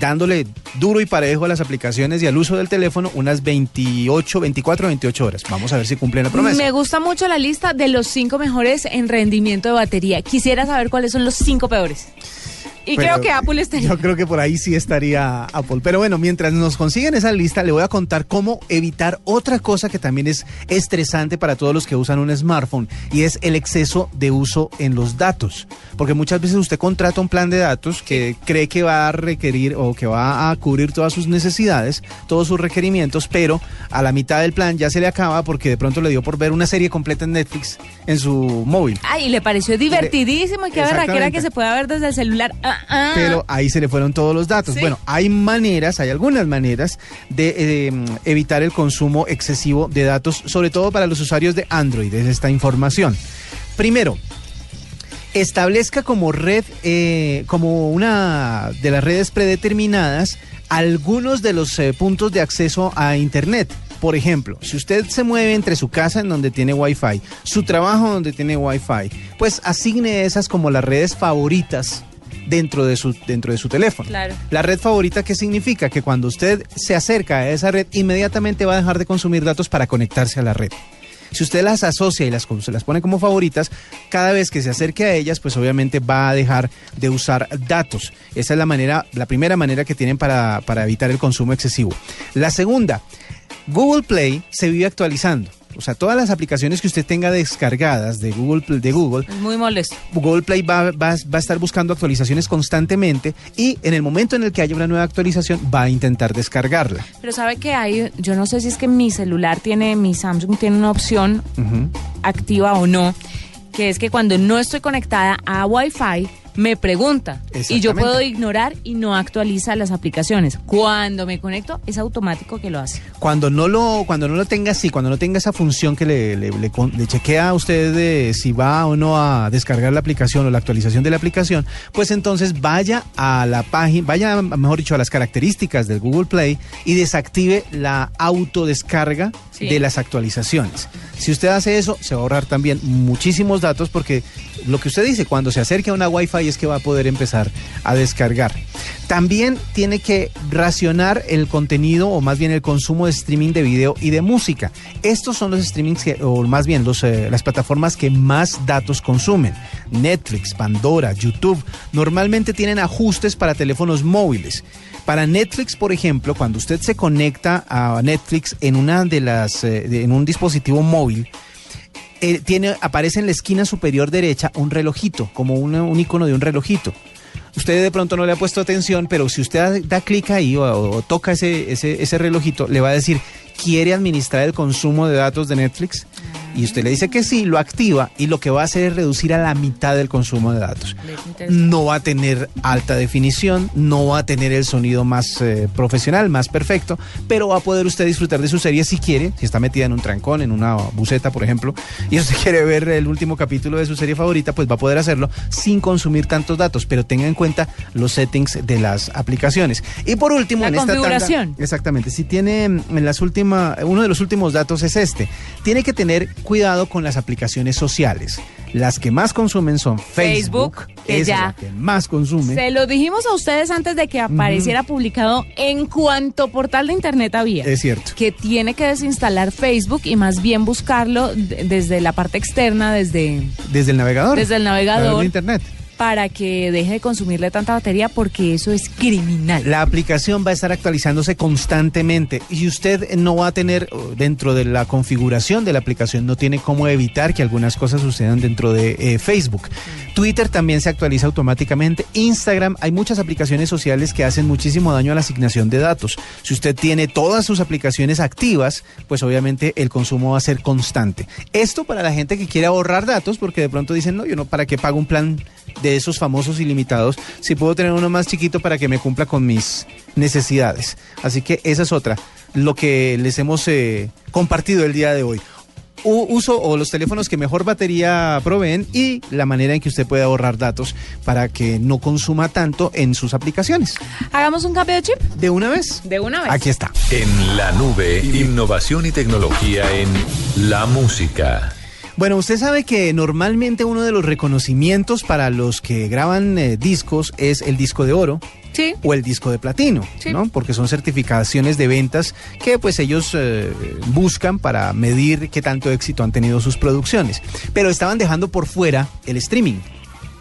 dándole duro y parejo a las aplicaciones y al uso del teléfono unas 28, 24, 28 horas. Vamos a ver si cumplen la promesa. Me gusta mucho la lista de los cinco mejores en rendimiento de batería. Quisiera saber cuáles son los cinco peores. Y creo que Apple estaría. Yo creo que por ahí sí estaría Apple. Pero bueno, mientras nos consiguen esa lista, le voy a contar cómo evitar otra cosa que también es estresante para todos los que usan un smartphone y es el exceso de uso en los datos. Porque muchas veces usted contrata un plan de datos que cree que va a requerir o que va a cubrir todas sus necesidades, todos sus requerimientos, pero a la mitad del plan ya se le acaba porque de pronto le dio por ver una serie completa en Netflix en su móvil. Ay, y le pareció divertidísimo y qué era que se pueda ver desde el celular. Ah, ah. Pero ahí se le fueron todos los datos. Bueno, hay maneras, hay algunas maneras de eh, evitar el consumo excesivo de datos, sobre todo para los usuarios de Android, es esta información. Primero, establezca como red, eh, como una de las redes predeterminadas, algunos de los eh, puntos de acceso a Internet. Por ejemplo, si usted se mueve entre su casa en donde tiene Wi-Fi, su trabajo donde tiene Wi-Fi, pues asigne esas como las redes favoritas dentro de su, dentro de su teléfono. La red favorita, ¿qué significa? Que cuando usted se acerca a esa red, inmediatamente va a dejar de consumir datos para conectarse a la red. Si usted las asocia y las, se las pone como favoritas, cada vez que se acerque a ellas, pues obviamente va a dejar de usar datos. Esa es la manera, la primera manera que tienen para, para evitar el consumo excesivo. La segunda, Google Play se vive actualizando. O sea, todas las aplicaciones que usted tenga descargadas de Google, de Google muy molesto. Google Play va, va, a estar buscando actualizaciones constantemente y en el momento en el que haya una nueva actualización va a intentar descargarla. Pero sabe que hay, yo no sé si es que mi celular tiene, mi Samsung tiene una opción activa o no, que es que cuando no estoy conectada a Wi-Fi, me pregunta y yo puedo ignorar y no actualiza las aplicaciones. Cuando me conecto es automático que lo hace. Cuando no lo cuando no lo tenga así, cuando no tenga esa función que le, le, chequea a usted de si va o no a descargar la aplicación o la actualización de la aplicación, pues entonces vaya a la página, vaya mejor dicho a las características del Google Play y desactive la autodescarga de las actualizaciones. Si usted hace eso, se va a ahorrar también muchísimos datos porque lo que usted dice, cuando se acerque a una Wi-Fi es que va a poder empezar a descargar. También tiene que racionar el contenido o más bien el consumo de streaming de video y de música. Estos son los streamings o más bien los, eh, las plataformas que más datos consumen. Netflix, Pandora, YouTube, normalmente tienen ajustes para teléfonos móviles. Para Netflix, por ejemplo, cuando usted se conecta a Netflix en una de las eh, en un dispositivo móvil, eh, tiene aparece en la esquina superior derecha un relojito, como un icono de un relojito. Usted de pronto no le ha puesto atención, pero si usted da, clic ahí o, toca ese, ese, ese relojito, le va a decir, ¿quiere administrar el consumo de datos de Netflix? Y usted le dice que sí, lo activa y lo que va a hacer es reducir a la mitad del consumo de datos. No va a tener alta definición, no va a tener el sonido más eh, profesional, más perfecto, pero va a poder usted disfrutar de su serie si quiere, si está metida en un trancón, en una buceta, por ejemplo, y usted quiere ver el último capítulo de su serie favorita, pues va a poder hacerlo sin consumir tantos datos, pero tenga en cuenta los settings de las aplicaciones. Y por último, en esta configuración. exactamente, si tiene en las últimas, uno de los últimos datos es este, tiene que tener cuidado con las aplicaciones sociales. Las que más consumen son Facebook, que es ya la que más consume. Se lo dijimos a ustedes antes de que apareciera publicado en cuanto portal de internet había. Es cierto. Que tiene que desinstalar Facebook y más bien buscarlo desde la parte externa, desde... Desde el navegador. Desde el navegador. De internet para que deje de consumirle tanta batería porque eso es criminal. La aplicación va a estar actualizándose constantemente y usted no va a tener dentro de la configuración de la aplicación, no tiene cómo evitar que algunas cosas sucedan dentro de eh, Facebook. Twitter también se actualiza automáticamente. Instagram, hay muchas aplicaciones sociales que hacen muchísimo daño a la asignación de datos. Si usted tiene todas sus aplicaciones activas, pues obviamente el consumo va a ser constante. Esto para la gente que quiere ahorrar datos, porque de pronto dicen, no, yo no, ¿para qué pago un plan esos famosos ilimitados si puedo tener uno más chiquito para que me cumpla con mis necesidades? Así que esa es otra, lo que les hemos eh, compartido el día de hoy uso o los teléfonos que mejor batería proveen y la manera en que usted puede ahorrar datos para que no consuma tanto en sus aplicaciones. ¿Hagamos un cambio de chip? ¿De una vez? De una vez. Aquí está. En la nube, innovación y tecnología en la música. Bueno, usted sabe que normalmente uno de los reconocimientos para los que graban eh, discos es el disco de oro. o el disco de platino, ¿no? Porque son certificaciones de ventas que pues ellos eh, buscan para medir qué tanto éxito han tenido sus producciones. Pero estaban dejando por fuera el streaming.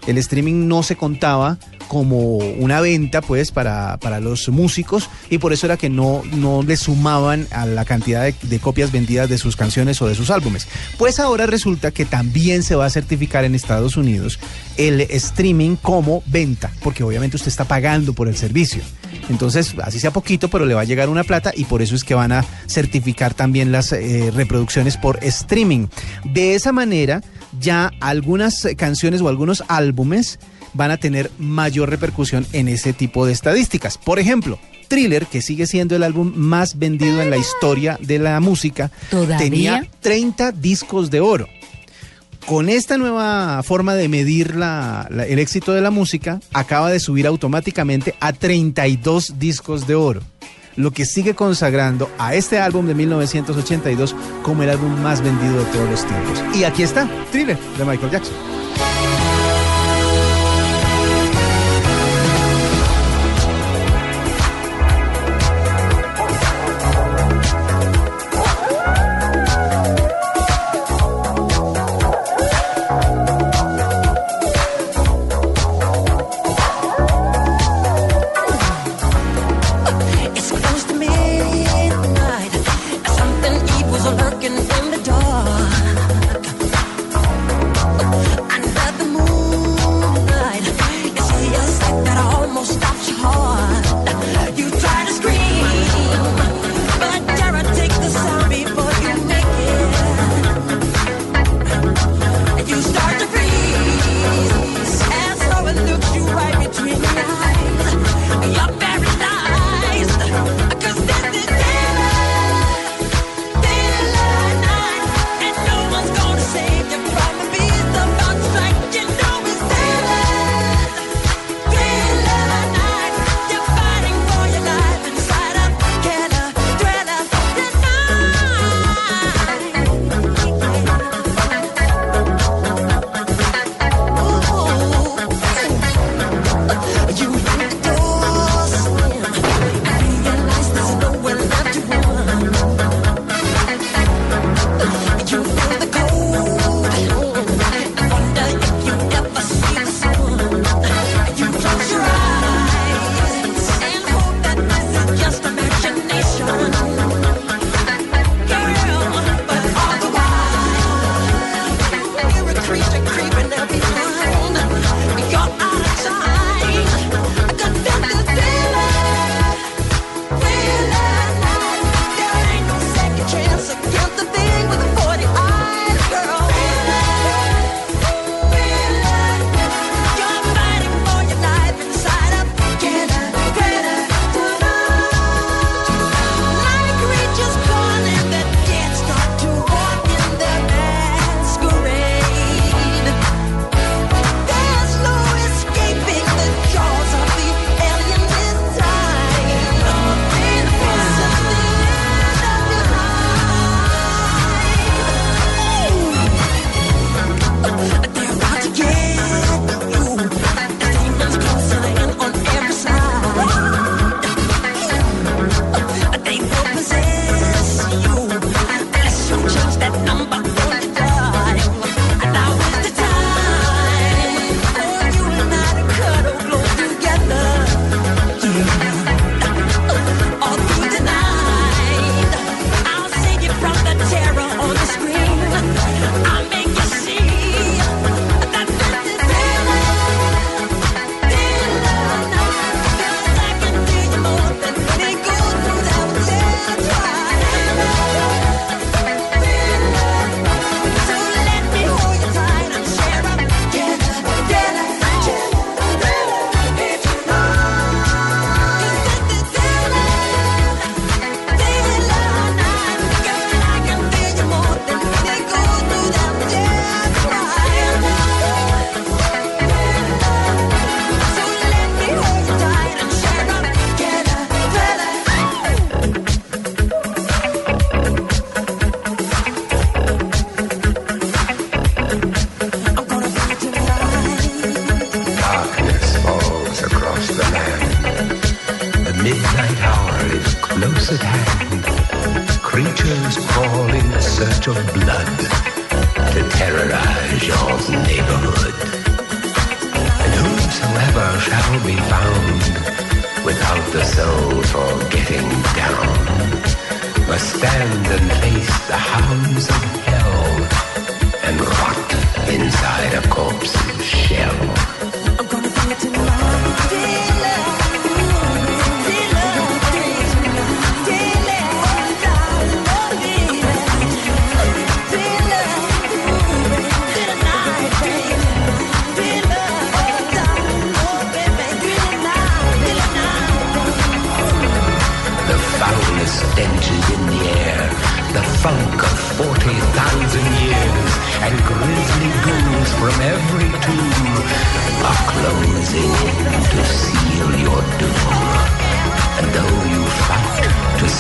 El streaming no se contaba como una venta pues para, para los músicos y por eso era que no, no le sumaban a la cantidad de, copias vendidas de sus canciones o de sus álbumes. Pues ahora resulta que también se va a certificar en Estados Unidos el streaming como venta, porque obviamente usted está pagando por el servicio. Entonces, así sea poquito, pero le va a llegar una plata y por eso es que van a certificar también las eh, reproducciones por streaming. De esa manera, ya algunas canciones o algunos álbumes van a tener mayor repercusión en ese tipo de estadísticas. Por ejemplo, Thriller, que sigue siendo el álbum más vendido en la historia de la música, ¿Todavía? tenía 30 discos de oro. Con esta nueva forma de medir la, la, el éxito de la música, acaba de subir automáticamente a 32 discos de oro, lo que sigue consagrando a este álbum de 1982 como el álbum más vendido de todos los tiempos. Y aquí está, Thriller, de Michael Jackson.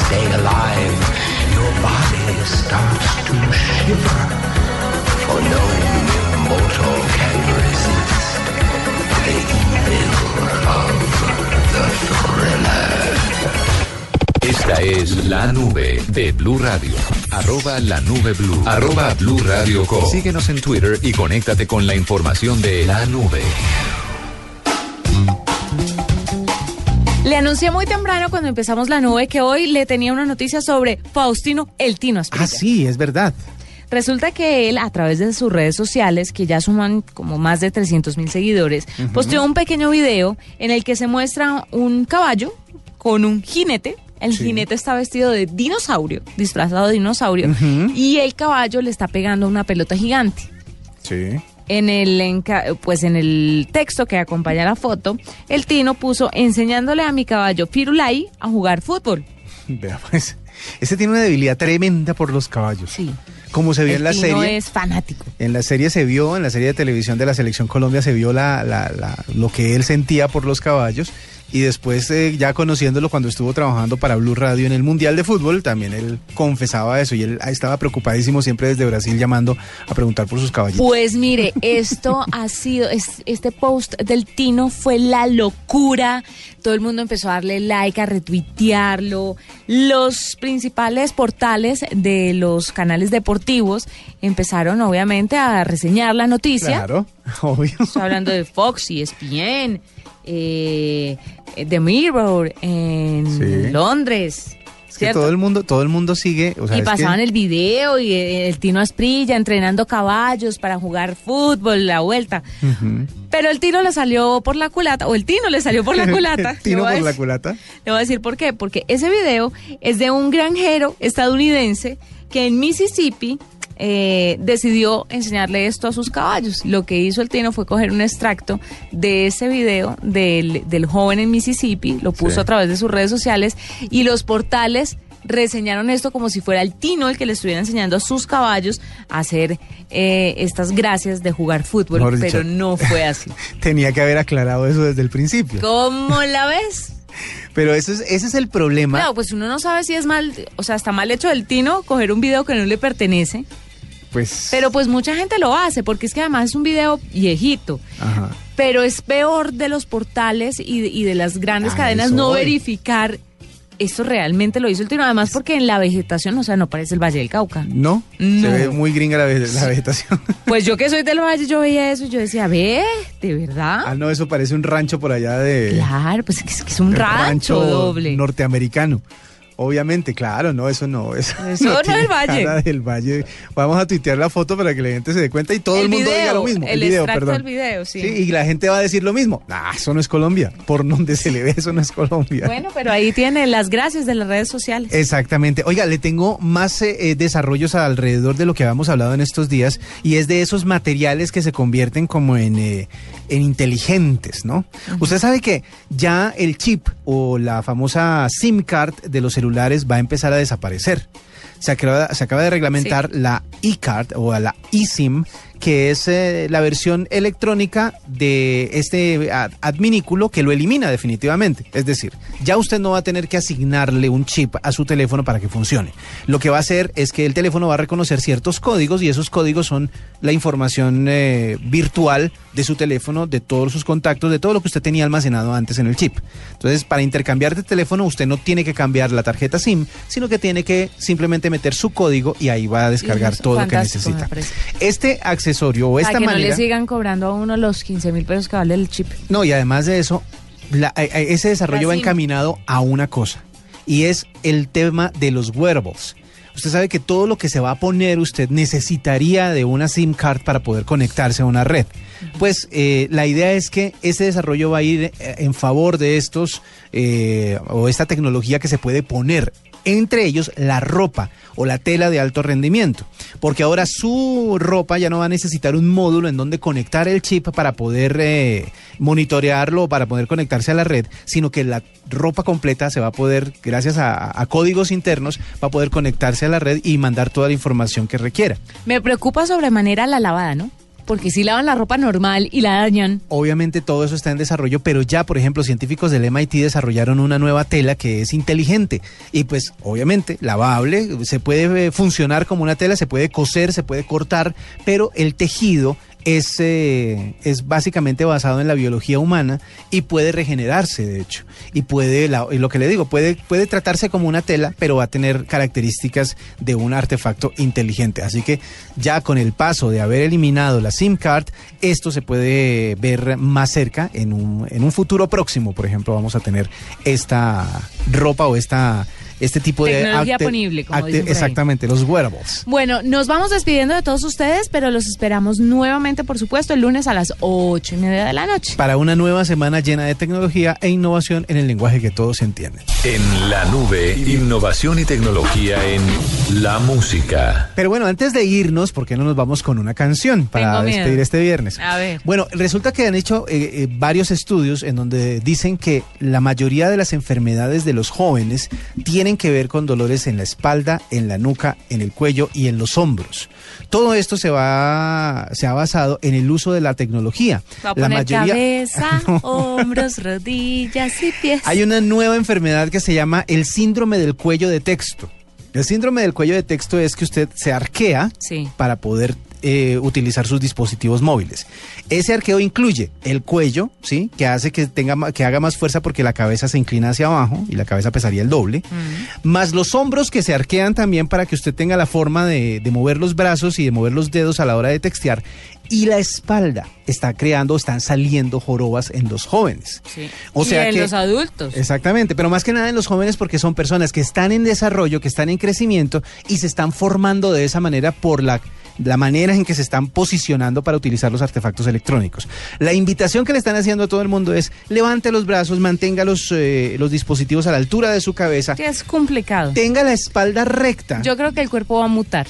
Stay alive, your body starts to shiver, for no mortal can resist the evil of the thriller. Esta es la nube de Blue Radio. Arroba la nube Blue. Arroba Blue Radio Co. Síguenos en Twitter y conéctate con la información de la nube. Anuncié muy temprano cuando empezamos la nube que hoy le tenía una noticia sobre Faustino El Tino Ah, sí, es verdad. Resulta que él, a través de sus redes sociales, que ya suman como más de 300 mil seguidores, posteó un pequeño video en el que se muestra un caballo con un jinete el jinete está vestido de dinosaurio, disfrazado de dinosaurio, y el caballo le está pegando una pelota gigante. Sí. En el, pues en el texto que acompaña la foto, el Tino puso enseñándole a mi caballo Firulai a jugar fútbol. Vea, pues, ese tiene una debilidad tremenda por los caballos. Sí. Como se vio en la Tino serie. es fanático. En la serie se vio, en la serie de televisión de la Selección Colombia se vio la, la, la, lo que él sentía por los caballos y después eh, ya conociéndolo cuando estuvo trabajando para Blue Radio en el Mundial de Fútbol, también él confesaba eso y él estaba preocupadísimo siempre desde Brasil llamando a preguntar por sus caballitos. Pues mire, esto ha sido, este post del Tino fue la locura, todo el mundo empezó a darle like, a retuitearlo, los principales portales de los canales deportivos empezaron obviamente a reseñar la noticia. Claro, obvio. Estoy hablando de Fox y ESPN eh, The Mirror en Londres. Es que todo el mundo, todo el mundo sigue. y pasaban el video y el, Tino Asprilla entrenando caballos para jugar fútbol, la vuelta. Pero el Tino le salió por la culata, o el Tino le salió por la culata. ¿Tino por la culata? Le voy a decir por qué. Porque ese video es de un granjero estadounidense que en Mississippi eh, decidió enseñarle esto a sus caballos. Lo que hizo el Tino fue coger un extracto de ese video del, del joven en Mississippi, lo puso a través de sus redes sociales y los portales reseñaron esto como si fuera el Tino el que le estuviera enseñando a sus caballos a hacer eh, estas gracias de jugar fútbol, pero no fue así. Tenía que haber aclarado eso desde el principio. ¿Cómo la ves? Pero eso es, ese es el problema. Claro, pues uno no sabe si es mal, o sea, está mal hecho del Tino coger un video que no le pertenece. Pues... Pero pues mucha gente lo hace, porque es que además es un video viejito. Ajá. Pero es peor de los portales y, de las grandes cadenas no verificar esto realmente lo hizo el tiro, además porque en la vegetación, o sea, no parece el Valle del Cauca. No, se ve muy gringa la, vegetación. Pues yo que soy del Valle, yo veía eso y yo decía, ve, ¿de verdad? Ah, no, eso parece un rancho por allá de... Claro, pues es que es un rancho, doble. norteamericano. Obviamente, claro, no, eso no. Eso, no, es el valle. del valle. Vamos a tuitear la foto para que la gente se dé cuenta y todo el, mundo diga lo mismo. El, video, perdón. video, sí. Y la gente va a decir lo mismo. Ah, eso no es Colombia. Por donde se le ve, eso no es Colombia. Bueno, pero ahí tiene las gracias de las redes sociales. Exactamente. Oiga, le tengo más eh, eh, desarrollos alrededor de lo que habíamos hablado en estos días y es de esos materiales que se convierten como en, eh, en inteligentes, ¿no? Usted sabe que ya el chip o la famosa SIM card de los celulares va a empezar a desaparecer. Se acaba, se acaba de reglamentar la e-card o la eSIM, que es eh, la versión electrónica de este adminículo que lo elimina definitivamente. Es decir, ya usted no va a tener que asignarle un chip a su teléfono para que funcione. Lo que va a hacer es que el teléfono va a reconocer ciertos códigos y esos códigos son la información eh, virtual de su teléfono, de todos sus contactos, de todo lo que usted tenía almacenado antes en el chip. Entonces, para intercambiar de teléfono, usted no tiene que cambiar la tarjeta SIM, sino que tiene que simplemente meter su código y ahí va a descargar todo lo que necesita. Este acceso accesorio o esta Para que manera. no le sigan cobrando a uno los 15 mil pesos que vale el chip. No, y además de eso, la- eh, eh, ese desarrollo va encaminado a una cosa, y es el tema de los wearables. Usted sabe que todo lo que se va a poner usted necesitaría de una SIM card para poder conectarse a una red. Pues eh, la idea es que ese desarrollo va a ir en favor de estos eh, o esta tecnología que se puede poner entre ellos la ropa o la tela de alto rendimiento, porque ahora su ropa ya no va a necesitar un módulo en donde conectar el chip para poder eh, monitorearlo o para poder conectarse a la red, sino que la ropa completa se va a poder, gracias a, códigos internos, va a poder conectarse a la red y mandar toda la información que requiera. Me preocupa sobremanera la lavada, ¿no? Porque si lavan la ropa normal y la dañan. Obviamente todo eso está en desarrollo, pero ya, por ejemplo, científicos del MIT desarrollaron una nueva tela que es inteligente y pues obviamente lavable, se puede eh, funcionar como una tela, se puede coser, se puede cortar, pero el tejido es, eh, es básicamente basado en la biología humana y puede regenerarse, de hecho. Y puede, lo que le digo, puede, puede tratarse como una tela, pero va a tener características de un artefacto inteligente. Así que ya con el paso de haber eliminado la SIM card, esto se puede ver más cerca en un, en un futuro próximo. Por ejemplo, vamos a tener esta ropa o esta, este tipo de... Tecnología ponible, como acte- dicen por ahí. Exactamente, los wearables. Bueno, nos vamos despidiendo de todos ustedes, pero los esperamos nuevamente, por supuesto, el lunes a las ocho y media de la noche. Para una nueva semana llena de tecnología e innovación en el lenguaje que todos entienden. En la nube, innovación y tecnología en la música. Pero bueno, antes de irnos, ¿por qué no nos vamos con una canción para Tengo miedo. despedir este viernes? A ver. Bueno, resulta que han hecho eh, eh, varios estudios en donde dicen que la mayoría de las enfermedades de los jóvenes tienen que ver con dolores en la espalda, en la nuca, en el cuello y en los hombros. Todo esto se va se ha basado en el uso de la tecnología. Va a la poner cabeza, hombros, rodillas y pies. Hay una nueva enfermedad que se llama el síndrome del cuello de texto. El síndrome del cuello de texto es que usted se arquea Sí. para poder eh, utilizar sus dispositivos móviles. Ese arqueo incluye el cuello, ¿sí? Que hace que tenga que haga más fuerza porque la cabeza se inclina hacia abajo y la cabeza pesaría el doble. Más los hombros que se arquean también para que usted tenga la forma de, de mover los brazos y de mover los dedos a la hora de textear. Y la espalda está creando, están saliendo jorobas en los jóvenes. Sí. O y sea en que los adultos. Exactamente, pero más que nada en los jóvenes porque son personas que están en desarrollo, que están en crecimiento y se están formando de esa manera por la la manera en que se están posicionando para utilizar los artefactos electrónicos. La invitación que le están haciendo a todo el mundo es levante los brazos, mantenga los, eh, los dispositivos a la altura de su cabeza, Que es complicado. tenga la espalda recta. Yo creo que el cuerpo va a mutar.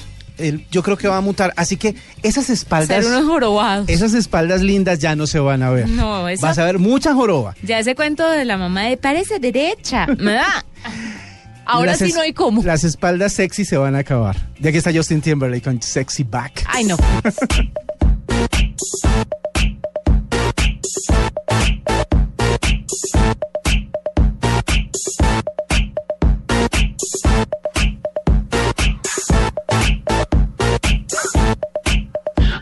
Yo creo que va a mutar. Así que esas espaldas, Ser unos jorobados. esas espaldas lindas ya no se van a ver. No, esa- Vas a ver mucha joroba. Ya ese cuento de la mamá de parece derecha. Me da. Ahora Las sí no hay cómo. Las espaldas sexy se van a acabar. Ya que está Justin Timberlake con Sexy Back. Ay, no.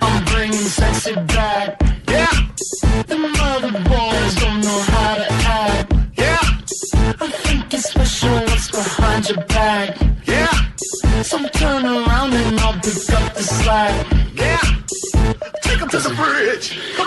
I'm bringing sexy back. The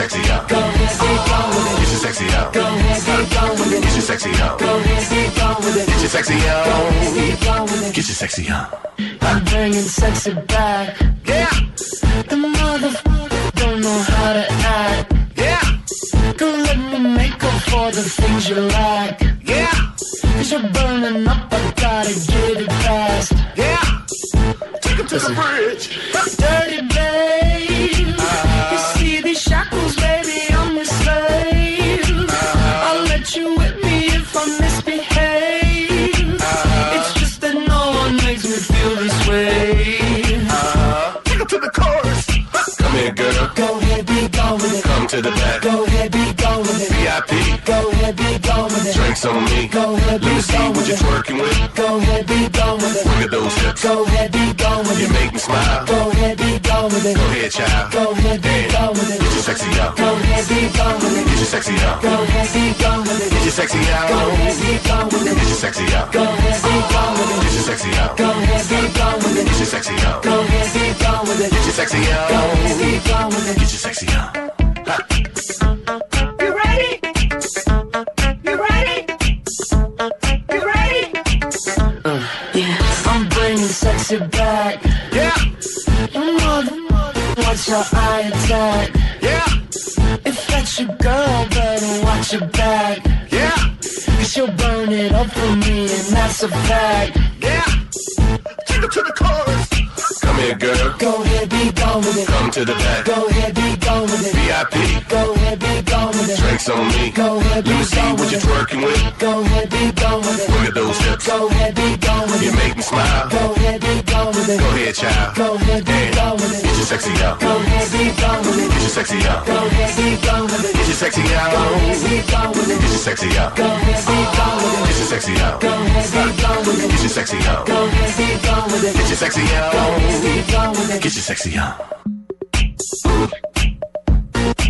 sexy out. Go ahead, be gone with it. Get your sexy out. Go ahead, be gone with it. Get your sexy out. Go ahead, be gone with it. Get your sexy Go ahead, out. be with it. Get your sexy out. I'm bringing sexy back. Yeah. The motherfucker don't know how to act. Yeah. Don't let me make up for the things you lack. Yeah. Cause you're burning up, I gotta get it fast. Yeah. Take him to the bridge. To the back. Go ahead, be gone with it. VIP. Go ahead, be gone with it. Drinks on me. Go ahead, Let me be see what you're twerking with. Go ahead, be gone with it. Look at those hips. Go ahead, be gone with You make me smile. Go ahead, be gone with it. Go ahead, child. Go ahead, be gone with it. Get your sexy out. Go ahead, be gone with it. Get your sexy out. Go ahead, be gone with it. Get your sexy out. Go ahead, be gone with it. Get your sexy out. Go ahead, be gone with it. Get your sexy out. Go ahead, be gone with it. Get your sexy out. Go ahead, be gone with it. Get your sexy Go ahead, be gone with it. Get your sexy out. Your eye attack. Yeah. If that's your girl, better watch your back. Yeah. Cause she'll burn it up for me, and that's a fact. Gone with it. Come to the back. Go ahead, be gone with it. VIP. Go ahead, be gone with it. Drinks on me. Go ahead, Let me be see what you're twerking with. Go ahead, be gone with it. Look at those hips. Go ahead, be gone with You make me smile. Go ahead, be gone with it. Go ahead, child. Go ahead, be gone with it. Get your sexy out. Go ahead, be gone with it. Get your sexy out. Go ahead, be gone with it. Get your sexy out. Go ahead, be gone with it. Get your sexy out. Go ahead, be gone with it. Get your sexy out. Go ahead, be gone with it. Get your sexy out. Go ahead, be gone with it. Get your sexy Go out. ahead, be gone with it. Get your sexy out. Música